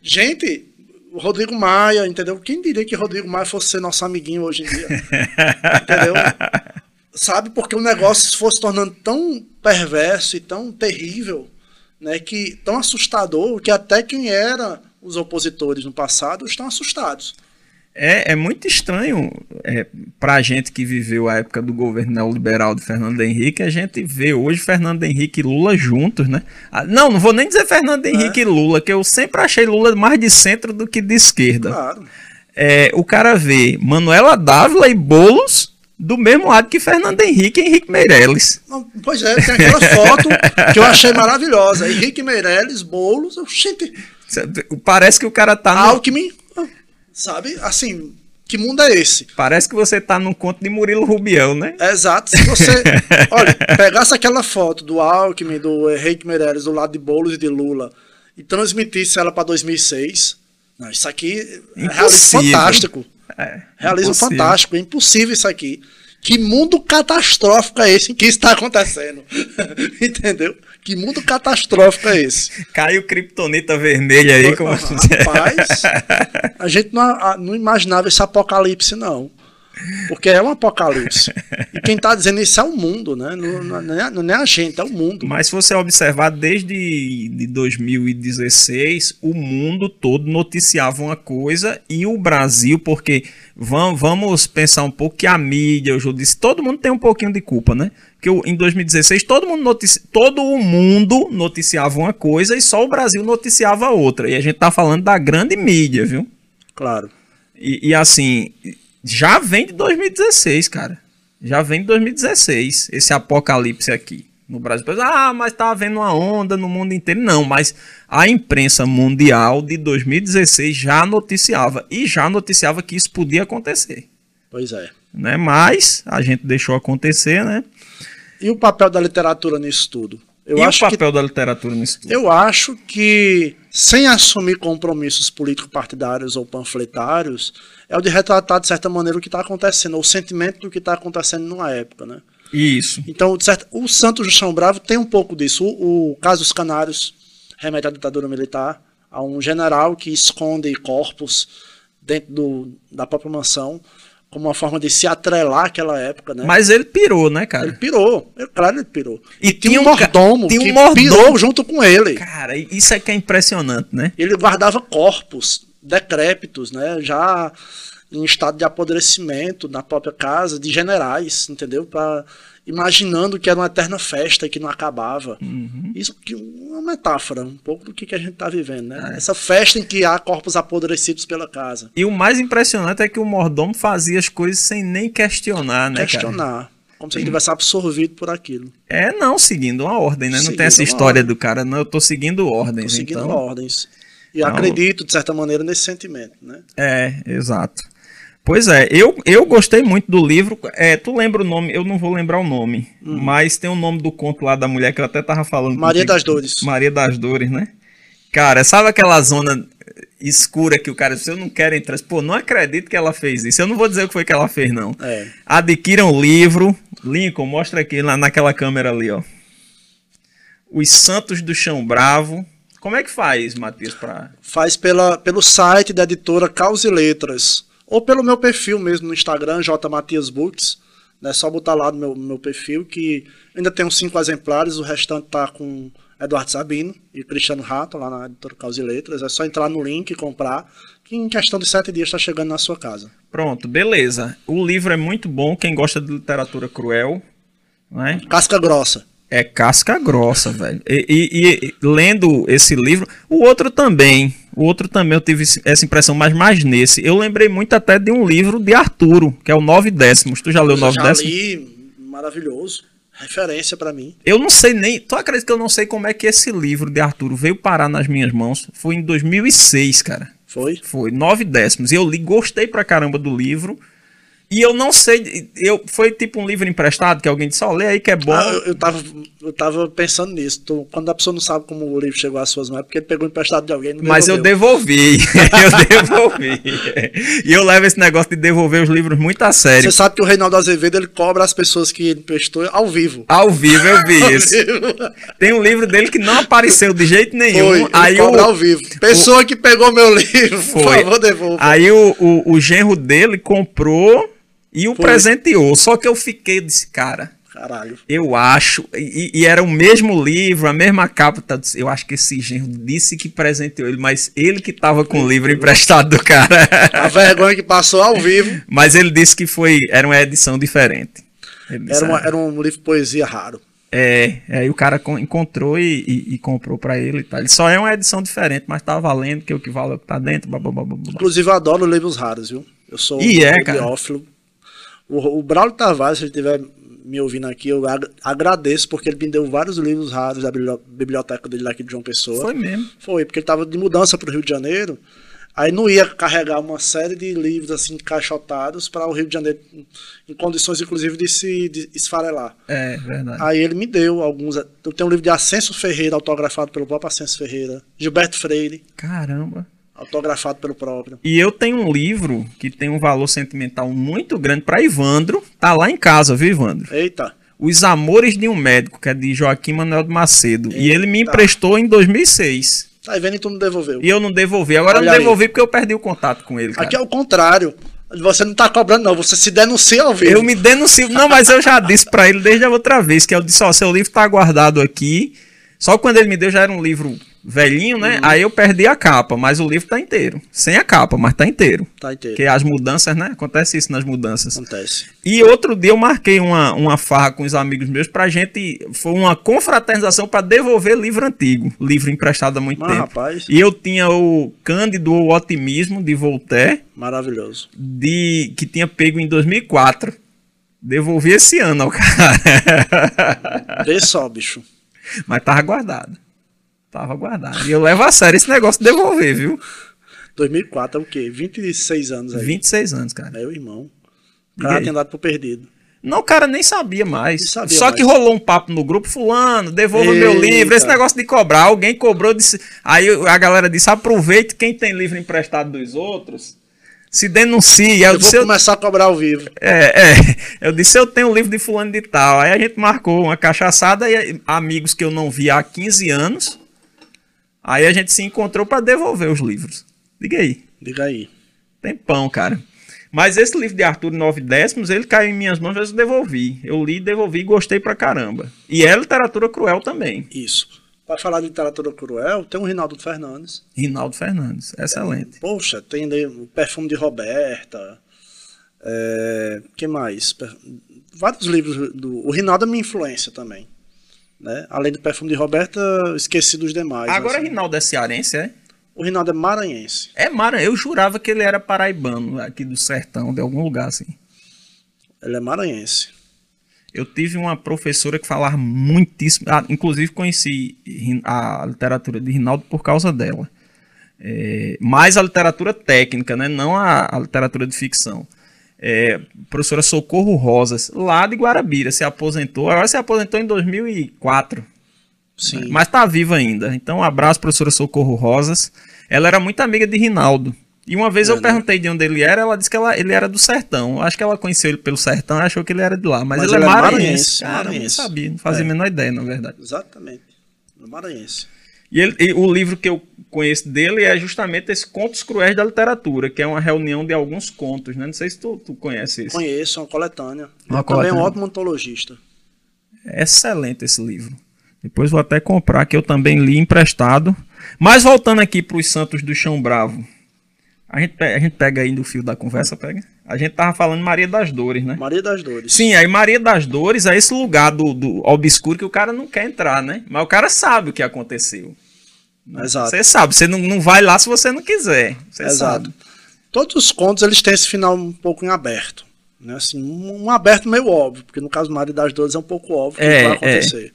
gente, o Rodrigo Maia, entendeu? Quem diria que Rodrigo Maia fosse ser nosso amiguinho hoje em dia? entendeu? Sabe? Porque o negócio fosse se tornando tão perverso e tão terrível, né? Que tão assustador que até quem era os opositores no passado estão assustados. É, é muito estranho é, para a gente que viveu a época do governo neoliberal de Fernando Henrique, a gente vê hoje Fernando Henrique e Lula juntos, né? Ah, não, não vou nem dizer Fernando é. Henrique é. e Lula, que eu sempre achei Lula mais de centro do que de esquerda. Claro. É, o cara vê Manuela Dávila e Bolos do mesmo lado que Fernando Henrique e Henrique Meirelles. Pois é, tem aquela foto que eu achei maravilhosa. Henrique Meirelles, Bolos, gente... Parece que o cara tá no... Alckmin Sabe? Assim, que mundo é esse? Parece que você tá num conto de Murilo Rubião, né? Exato. Se você, olha, pegasse aquela foto do Alckmin, do Henrique Meirelles, do lado de Boulos e de Lula, e transmitisse ela para 2006, não, isso aqui é realismo fantástico. É, realismo impossível. fantástico, é impossível isso aqui. Que mundo catastrófico é esse em que está acontecendo? Entendeu? Que mundo catastrófico é esse? Caiu criptonita vermelha aí. Como... Rapaz, a gente não, não imaginava esse apocalipse, não. Porque é um apocalipse. E quem está dizendo isso é o mundo, né? Não, não, é, não, é, a gente, é o mundo. Mas se você observar, desde de 2016, o mundo todo noticiava uma coisa e o Brasil, porque vamos, vamos pensar um pouco que a mídia, o judiciário, todo mundo tem um pouquinho de culpa, né? Que em 2016 todo mundo notici, todo o mundo noticiava uma coisa e só o Brasil noticiava outra. E a gente tá falando da grande mídia, viu? Claro. E, e assim, já vem de 2016, cara. Já vem de 2016 esse apocalipse aqui no Brasil. Ah, mas tá havendo uma onda no mundo inteiro. Não, mas a imprensa mundial de 2016 já noticiava e já noticiava que isso podia acontecer. Pois é. Né? Mas a gente deixou acontecer, né? E o papel da literatura nisso tudo? Eu e acho o papel que, da literatura nisso tudo? Eu acho que, sem assumir compromissos político-partidários ou panfletários, é o de retratar, de certa maneira, o que está acontecendo, o sentimento do que está acontecendo numa época, né? Isso. Então, certo, o Santos do Chão Bravo tem um pouco disso. O, o caso dos Canários remete à ditadura militar, a um general que esconde corpos dentro do, da própria mansão como uma forma de se atrelar àquela época, né? Mas ele pirou, né, cara? Ele pirou, é claro ele pirou. E, e tinha um mordomo tinha um que mordomo. pirou junto com ele. Cara, isso é que é impressionante, né? Ele guardava corpos decrépitos, né? Já em estado de apodrecimento na própria casa de generais, entendeu? Pra, imaginando que era uma eterna festa que não acabava. Uhum. Isso que uma metáfora, um pouco do que, que a gente está vivendo, né? É. Essa festa em que há corpos apodrecidos pela casa. E o mais impressionante é que o mordomo fazia as coisas sem nem questionar, né, Questionar. Cara? Como se ele tivesse absorvido por aquilo. É, não, seguindo uma ordem, né? Seguindo não tem essa história do cara, não, eu tô seguindo ordens. Tô seguindo então... ordens. E então, acredito, de certa maneira, nesse sentimento, né? É, exato. Pois é, eu, eu gostei muito do livro. É, tu lembra o nome? Eu não vou lembrar o nome, uhum. mas tem o nome do conto lá da mulher que eu até tava falando. Maria das Dores. Maria das Dores, né? Cara, sabe aquela zona escura que o cara disse, eu não quero entrar. Pô, não acredito que ela fez isso. Eu não vou dizer o que foi que ela fez, não. É. Adquiram o livro. Lincoln, mostra aqui lá naquela câmera ali, ó. Os Santos do Chão Bravo. Como é que faz, Matheus? Pra... Faz pela, pelo site da editora Causa e Letras ou pelo meu perfil mesmo no Instagram, J Matias Books. É só botar lá no meu, meu perfil que ainda tem uns cinco exemplares, o restante tá com Eduardo Sabino e Cristiano Rato, lá na editora Causa e Letras. É só entrar no link e comprar, que em questão de sete dias está chegando na sua casa. Pronto, beleza. O livro é muito bom, quem gosta de literatura cruel, Não é? Casca grossa. É casca grossa, velho. E, e- e lendo esse livro, o outro também. O outro também eu tive essa impressão, mas mais nesse. Eu lembrei muito até de um livro de Arturo, que é o Nove Décimos. Tu já leu Eu Nove já Décimos? li, maravilhoso. Referência pra mim. Eu não sei nem. Tu acredita que eu não sei como é que esse livro de Arturo veio parar nas minhas mãos? Foi em 2006, cara. Foi? Foi, nove décimos. E eu li, gostei pra caramba do livro. E eu não sei. Eu, foi tipo um livro emprestado que alguém disse: Ó, lê aí que é bom. Ah, eu, tava, eu tava pensando nisso. Quando a pessoa não sabe como o livro chegou às suas mãos, é porque ele pegou emprestado de alguém. Mas eu devolvi. eu devolvi. E eu levo esse negócio de devolver os livros muito a sério. Você sabe que o Reinaldo Azevedo ele cobra as pessoas que ele emprestou ao vivo. Ao vivo eu vi Ao isso. Tem um livro dele que não apareceu de jeito nenhum. Foi, aí cobra ao o, vivo. Pessoa que pegou meu livro, por Foi. favor, devolva. aí o, o, o genro dele comprou e o Foi. presenteou. Só que eu fiquei desse cara. Caralho. Eu acho, e, e era o mesmo livro, a mesma capa. tá, Eu acho que esse genro disse que presenteou ele, mas ele que tava com o livro emprestado do cara. A vergonha que passou ao vivo mas ele disse que foi, era uma edição diferente. Disse, era, uma- "Ah, era um livro de poesia raro. É, aí o cara con- encontrou e, e- e comprou pra ele e tal. Ele só é uma edição diferente, mas tá valendo, que o que vale é o que tá dentro. blá, blá, blá, blá. Inclusive, eu adoro livros raros, viu? Eu sou E é, um cara. O, o Braulio Tavares, se ele estiver me ouvindo aqui, eu ag- agradeço, porque ele me deu vários livros raros da biblio- biblioteca dele aqui de João Pessoa. Foi mesmo. Foi, porque ele estava de mudança para o Rio de Janeiro. Aí não ia carregar uma série de livros assim encaixotados para o Rio de Janeiro, em condições inclusive de se de esfarelar. É, verdade. Aí ele me deu alguns. Eu tenho um livro de Ascenso Ferreira, autografado pelo próprio Ascenso Ferreira. Gilberto Freire, Caramba. Autografado pelo próprio. E eu tenho um livro que tem um valor sentimental muito grande pra Ivandro. Tá lá em casa, viu, Ivandro? Eita, Os Amores de um Médico, que é de Joaquim Manuel de Macedo. E ele me Eita. emprestou em 2006. tá aí vendo e tu não devolveu. E eu não devolvi. Agora eu Olha não aí. devolvi porque eu perdi o contato com ele. Cara. Aqui é o contrário. Você não tá cobrando, não. Você se denuncia ao vivo. Eu me denuncio. Não, mas eu já disse pra ele desde a outra vez que eu disse: Ó, seu livro tá guardado aqui. Só que quando ele me deu já era um livro velhinho, Uhum. né? Aí eu perdi a capa, mas o livro tá inteiro. Sem a capa, mas tá inteiro. Tá inteiro. Porque as mudanças, né? Acontece isso nas mudanças. Acontece. E outro dia eu marquei uma, uma farra com os amigos meus pra gente. Foi uma confraternização pra devolver livro antigo, livro emprestado há muito Mas, tempo. rapaz, E eu tinha o Cândido ou Otimismo de Voltaire, maravilhoso. de, que tinha pego em 2004. Devolvi esse ano ao cara. Vê só, bicho. Mas tava guardado. Tava guardado. E eu levo a sério esse negócio de devolver, viu? 2004 é o quê? 26 anos aí. 26 anos, cara. Meu irmão. O cara tem dado por perdido. Não, o cara nem sabia mais. Nem sabia Só mais. que rolou um papo no grupo, fulano, devolva meu livro. Esse negócio de cobrar, alguém cobrou, disse. Aí a galera disse: aproveite quem tem livro emprestado dos outros, se denuncie. Eu, Eu vou disse, eu, começar a cobrar ao vivo. é, é. eu disse: eu tenho o livro de fulano de tal. Aí a gente marcou uma cachaçada e amigos que eu não via há 15 anos. Aí a gente se encontrou para devolver os livros. Diga aí. Diga aí. Tem pão, cara. Mas esse livro de Arthur Nove Décimos, ele caiu em minhas mãos, mas eu devolvi. Eu li, devolvi e gostei pra caramba. E é literatura cruel também. Isso. Para falar de literatura cruel, tem o Rinaldo Fernandes. Rinaldo Fernandes, excelente. Poxa, tem o perfume de Roberta. É, que mais? Vários livros do. O Rinaldo é minha influência também. Né? Além do perfume de Roberta, esqueci dos demais. Agora assim. Rinaldo é cearense, é? O Rinaldo é maranhense. É Mara, eu jurava que ele era paraibano, aqui do sertão, de algum lugar assim. Ele é maranhense. Eu tive uma professora que falava muitíssimo. ah, inclusive conheci a literatura de Rinaldo por causa dela. É, mais a literatura técnica, né? não a, a literatura de ficção. É, professora Socorro Rosas, lá de Guarabira, se aposentou. Agora se aposentou em 2004, Sim. mas está viva ainda. Então, um abraço, professora Socorro Rosas. Ela era muito amiga de Rinaldo. E uma vez eu É, né? perguntei de onde ele era, ela disse que ela- ele era do sertão. Acho que ela conheceu ele pelo sertão e achou que ele era de lá. Mas, Mas ele, ele é maranhense. maranhense, Cara, eu não maranhense. sabia, não fazia É. a menor ideia, na verdade. Exatamente. No maranhense. E, ele- e o livro que eu conheço dele é justamente esse Contos Cruéis da Literatura, que é uma reunião de alguns contos, né? Não sei se tu, tu conhece isso. Conheço, é uma coletânea. Uma Ele também é coletânea. um ótimo antologista. É excelente esse livro. Depois vou até comprar, que eu também li emprestado. Mas voltando aqui para os Santos do Chão Bravo. A gente, pe- a gente pega aí no fio da conversa, pega? A gente tava falando Maria das Dores, né? Maria das Dores. Sim, aí Maria das Dores é esse lugar do, do obscuro que o cara não quer entrar, né? Mas o cara sabe o que aconteceu. Exato. Você sabe, você não, não vai lá se você não quiser. Você Exato. sabe. Todos os contos eles têm esse final um pouco em aberto. Né? Assim, um, um aberto meio óbvio, porque no caso do Maria das Dores é um pouco óbvio É, que vai é. acontecer.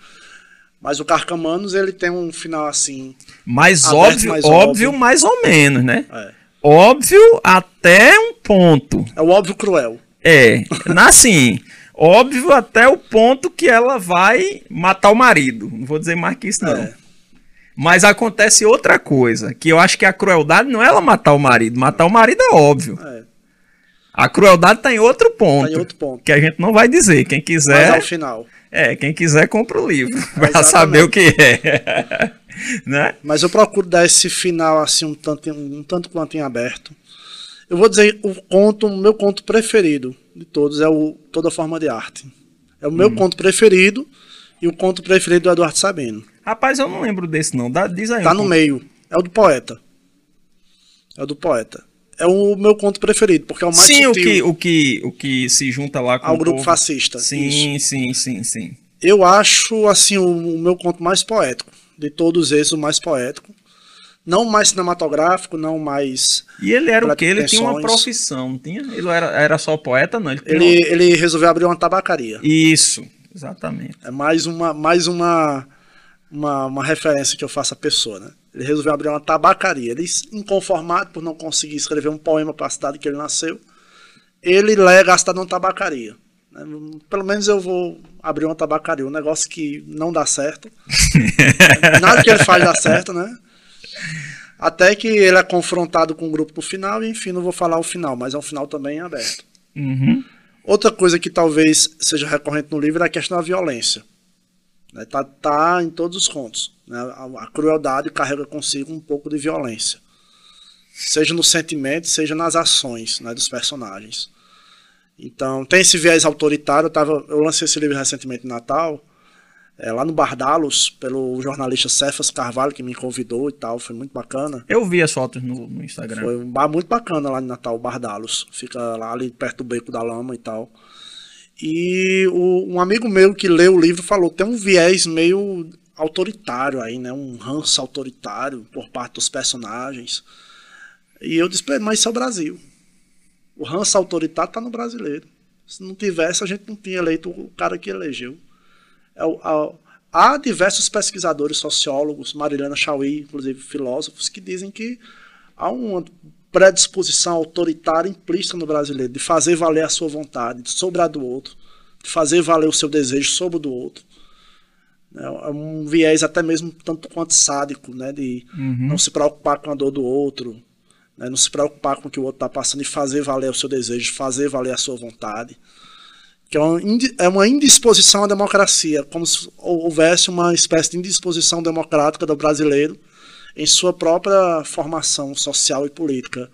Mas o Carcamanos ele tem um final assim. Mais Aberto, óbvio, mais óbvio, óbvio. mais ou menos, né? É, Óbvio até um ponto. é o óbvio cruel. É, assim, óbvio até o ponto que ela vai matar o marido. Não vou dizer mais que isso, não. É. Mas acontece outra coisa, que eu acho que a crueldade não é ela matar o marido. Matar o marido é óbvio. É, A crueldade tá em outro ponto. tá em outro ponto. Que a gente não vai dizer. Quem Mas quiser, ao final. é, quem quiser compra o livro. Exatamente. saber o que é. né? Mas eu procuro dar esse final assim um tanto, um tanto quanto em aberto. Eu vou dizer o conto, o meu conto preferido de todos é o Toda Forma de Arte. É o meu Hum. conto preferido e o conto preferido do Eduardo Sabino. Rapaz, eu não lembro desse não. Dá, diz aí. Tá um no meio. É o do poeta. É o do poeta. É o meu conto preferido, porque é o mais Sim, o que, o, que, o que se junta lá com ao o grupo povo. fascista. Isso. Sim, sim, sim, sim. Eu acho assim o, o meu conto mais poético. De todos esses, o mais poético. Não mais cinematográfico, não mais. E ele era o quê? Ele tinha uma profissão, não tinha? Ele era, era só poeta, não? Ele Ele, ele resolveu abrir uma tabacaria. uma- Isso, exatamente. É mais uma, mais uma, uma, uma referência que eu faço à pessoa, né? Ele resolveu abrir uma tabacaria. Ele, inconformado por não conseguir escrever um poema para a cidade que ele nasceu, ele lega a cidade numa tabacaria. né? Pelo menos eu vou abrir uma tabacaria, um negócio que não dá certo. Nada que ele faz dá certo, né? Até que ele é confrontado com o grupo no final, e enfim, não vou falar o final, mas é um final também aberto. Uhum. Outra coisa que talvez seja recorrente no livro é a questão da violência. Né? Tá, em todos os contos. né? A, a crueldade carrega consigo um pouco de violência. Seja no sentimento, seja nas ações né, dos personagens. Então, tem esse viés autoritário. Eu, tava, eu lancei esse livro recentemente em Natal, é, lá no Bardalos, pelo jornalista Cefas Carvalho, que me convidou e tal. Foi muito bacana. Eu vi as fotos no, no Instagram. Foi um bar muito bacana lá em Natal, Bardalos. Fica lá ali perto do Beco da Lama e tal. E o- um amigo meu que leu o livro falou, tem um viés meio autoritário aí, né? Um ranço autoritário por parte dos personagens. E eu disse, mas isso é o Brasil. O ranço autoritário tá no brasileiro. Se não tivesse, a gente não tinha eleito o cara que elegeu. É o- a- há diversos pesquisadores, sociólogos, Marilena Chauí, inclusive filósofos, que dizem que há uma predisposição autoritária implícita no brasileiro de fazer valer a sua vontade sobre a do outro, de fazer valer o seu desejo sobre o do outro. É um viés até mesmo tanto quanto sádico, né, de não se preocupar com a dor do outro, né, não se preocupar com o que o outro está passando e fazer valer o seu desejo, fazer valer a sua vontade. Que é uma, é uma indisposição à democracia, como se houvesse uma espécie de indisposição democrática do brasileiro em sua própria formação social e política,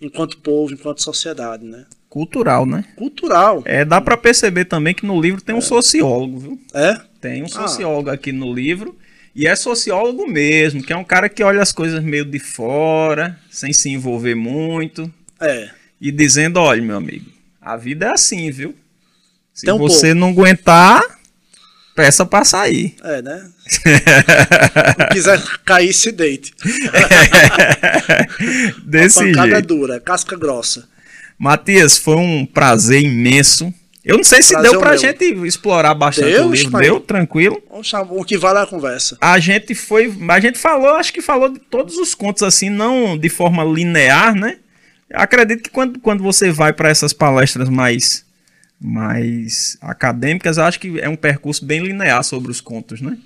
enquanto povo, enquanto sociedade, né? Cultural, né? Cultural, É, dá pra perceber também que no livro tem um sociólogo, viu? é? Tem um Ah. sociólogo aqui no livro. E é sociólogo mesmo, que é um cara que olha as coisas meio de fora, sem se envolver muito. É. E dizendo, olha, meu amigo, a vida é assim, viu? Se um você não aguentar, peça pra sair. É, né? Quiser cair, se deite. Desse a pancada é jeito. dura, casca grossa. Matias, foi um prazer imenso. Eu não sei se Prazer deu pra meu. gente explorar bastante Deu, o livro. pai. Deu, tranquilo. O que vale é a conversa. A gente foi. A gente falou, acho que falou de todos os contos assim, não de forma linear, né? Acredito que quando, quando você vai para essas palestras mais, mais acadêmicas, acho que é um percurso bem linear sobre os contos, né?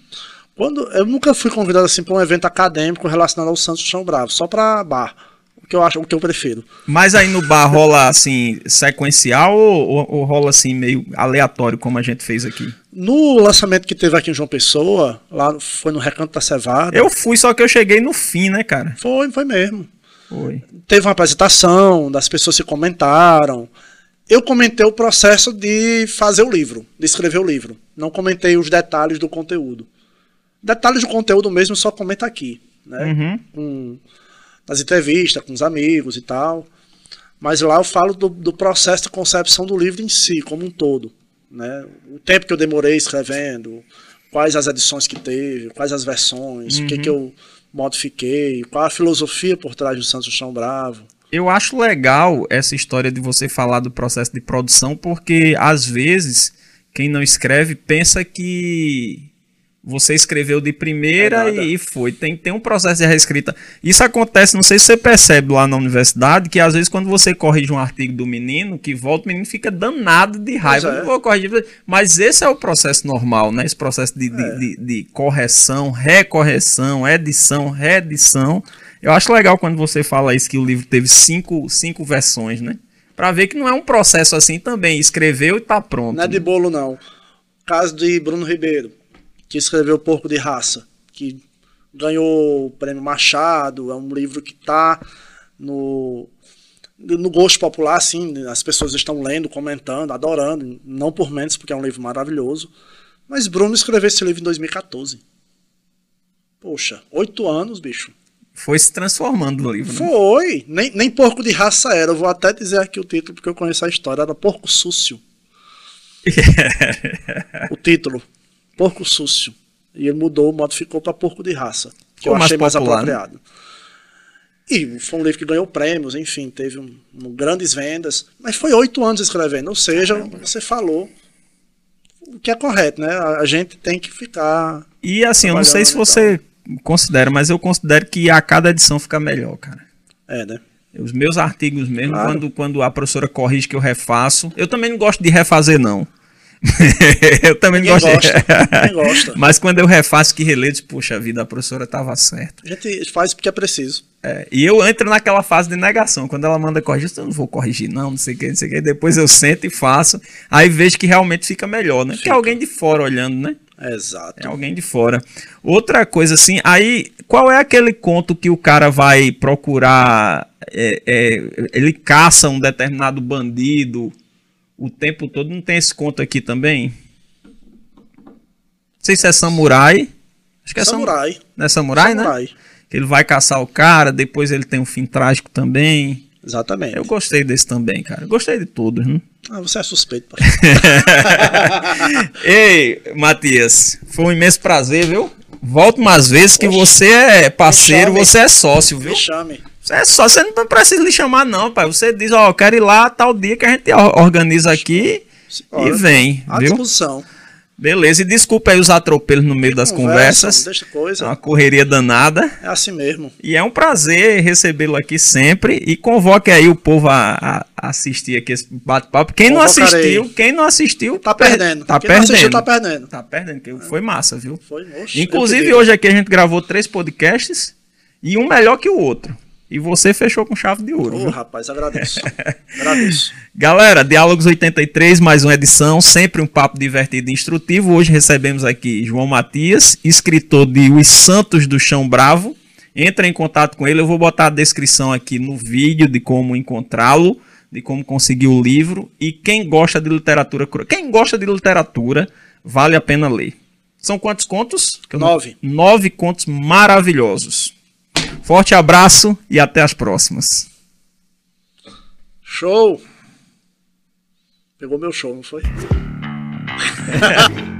Quando, eu nunca fui convidado assim para um evento acadêmico relacionado ao Santos do Chão Bravo, só para bar. O que eu acho, o que eu prefiro. Mas aí no bar rola assim, sequencial ou, ou- ou rola assim, meio aleatório, como a gente fez aqui? No lançamento que teve aqui em João Pessoa, lá foi no Recanto da Cevada. Eu fui, só que eu cheguei no fim, né, cara? Foi, foi mesmo. Foi. Teve uma apresentação, das pessoas se comentaram. Eu comentei o processo de fazer o livro, de escrever o livro. Não comentei os detalhes do conteúdo. Detalhes do conteúdo mesmo só comento aqui, né? Uhum. Com, nas entrevistas, com os amigos e tal. Mas lá eu falo do, do processo de concepção do livro em si, como um todo. Né? O tempo que eu demorei escrevendo, quais as edições que teve, quais as versões, uhum. o que, que eu modifiquei, qual a filosofia por trás do Santos Chão Bravo. Eu acho legal essa história de você falar do processo de produção, porque às vezes quem não escreve pensa que você escreveu de primeira é e foi. Tem, tem um processo de reescrita. Isso acontece, não sei se você percebe lá na universidade, que às vezes quando você corrige um artigo do menino, que volta, o menino fica danado de raiva. É. Não vou corrigir. Mas esse é o processo normal, né? Esse processo de, é. de, de, de correção, recorreção, edição, reedição. Eu acho legal quando você fala isso, que o livro teve cinco, cinco versões, né? Pra ver que não é um processo assim também. Escreveu e tá pronto. Não é de bolo, não. Caso de Bruno Ribeiro que escreveu Porco de Raça, que ganhou o prêmio Machado, é um livro que está no, no gosto popular, assim, as pessoas estão lendo, comentando, adorando, não por menos, porque é um livro maravilhoso. Mas Bruno escreveu esse livro em 2014. Poxa, oito anos, bicho. Foi se transformando no livro, né? Foi. Nem, nem Porco de Raça era. Eu vou até dizer aqui o título, porque eu conheço a história. Era Porco Súcio. o título. Porco Súcio. E ele mudou, modificou para Porco de Raça, que eu achei mais, popular, né? apropriado. Né? E foi um livro que ganhou prêmios, enfim, teve um, um, grandes vendas, mas foi oito anos escrevendo, ou seja, Caramba. você falou o que é correto, né? A, gente tem que ficar. E assim, eu não sei se você considera, mas eu considero que a cada edição fica melhor, cara. É, né? Os meus artigos mesmo, claro. quando, quando a professora corrige que eu refaço, eu também não gosto de refazer, não. eu também Ninguém gosto. Gosta. gosta. Mas quando eu refaço que releio, puxa vida, a professora estava certa. A gente faz porque é preciso. É, e eu entro naquela fase de negação. Quando ela manda corrigir, eu não vou corrigir, não, não sei o que, não sei o que. Depois eu sento e faço. Aí vejo que realmente fica melhor, né? Fica. É alguém de fora olhando, né? Exato. É alguém de fora. Outra coisa assim, aí qual é aquele conto que o cara vai procurar? É, é, ele caça um determinado bandido o tempo todo. Não tem esse conto aqui também? Não sei se é samurai. Acho que é samurai. Sam... Não é samurai, né? samurai, né? Que ele vai caçar o cara, depois ele tem um fim trágico também. Exatamente. Eu gostei desse também, cara. Gostei de todos, né? Ah, você é suspeito. Ei, Matias, foi um imenso prazer, viu? Volto mais vezes que você é parceiro, você é sócio, viu? Me chame. É só, você não precisa lhe chamar, não, pai. Você diz, ó, oh, quero ir lá tal dia que a gente organiza aqui e vem. À viu? disposição. Beleza, e desculpa aí os atropelos no meio das conversa, conversas. Coisa. É uma correria danada. É assim mesmo. E é um prazer recebê-lo aqui sempre. E convoque aí o povo a, a assistir aqui esse bate-papo. Quem não assistiu, quem não assistiu, tá perdendo. Tá quem perdendo. Assistiu, tá perdendo. Tá perdendo, que foi massa, viu? Foi, oxe, Inclusive, hoje aqui a gente gravou três podcasts e um melhor que o outro. E você fechou com chave de ouro. Oh, rapaz, agradeço. agradeço. Galera, Diálogos 83, mais uma edição, sempre um papo divertido e instrutivo. Hoje recebemos aqui João Matias, escritor de Os Santos do Chão Bravo. Entra em contato com ele, eu vou botar a descrição aqui no vídeo de como encontrá-lo, de como conseguir o livro. E quem gosta de literatura, quem gosta de literatura, vale a pena ler. São quantos contos? Nove. Nove contos maravilhosos. Forte abraço e até as próximas. Show! Pegou meu show, não foi?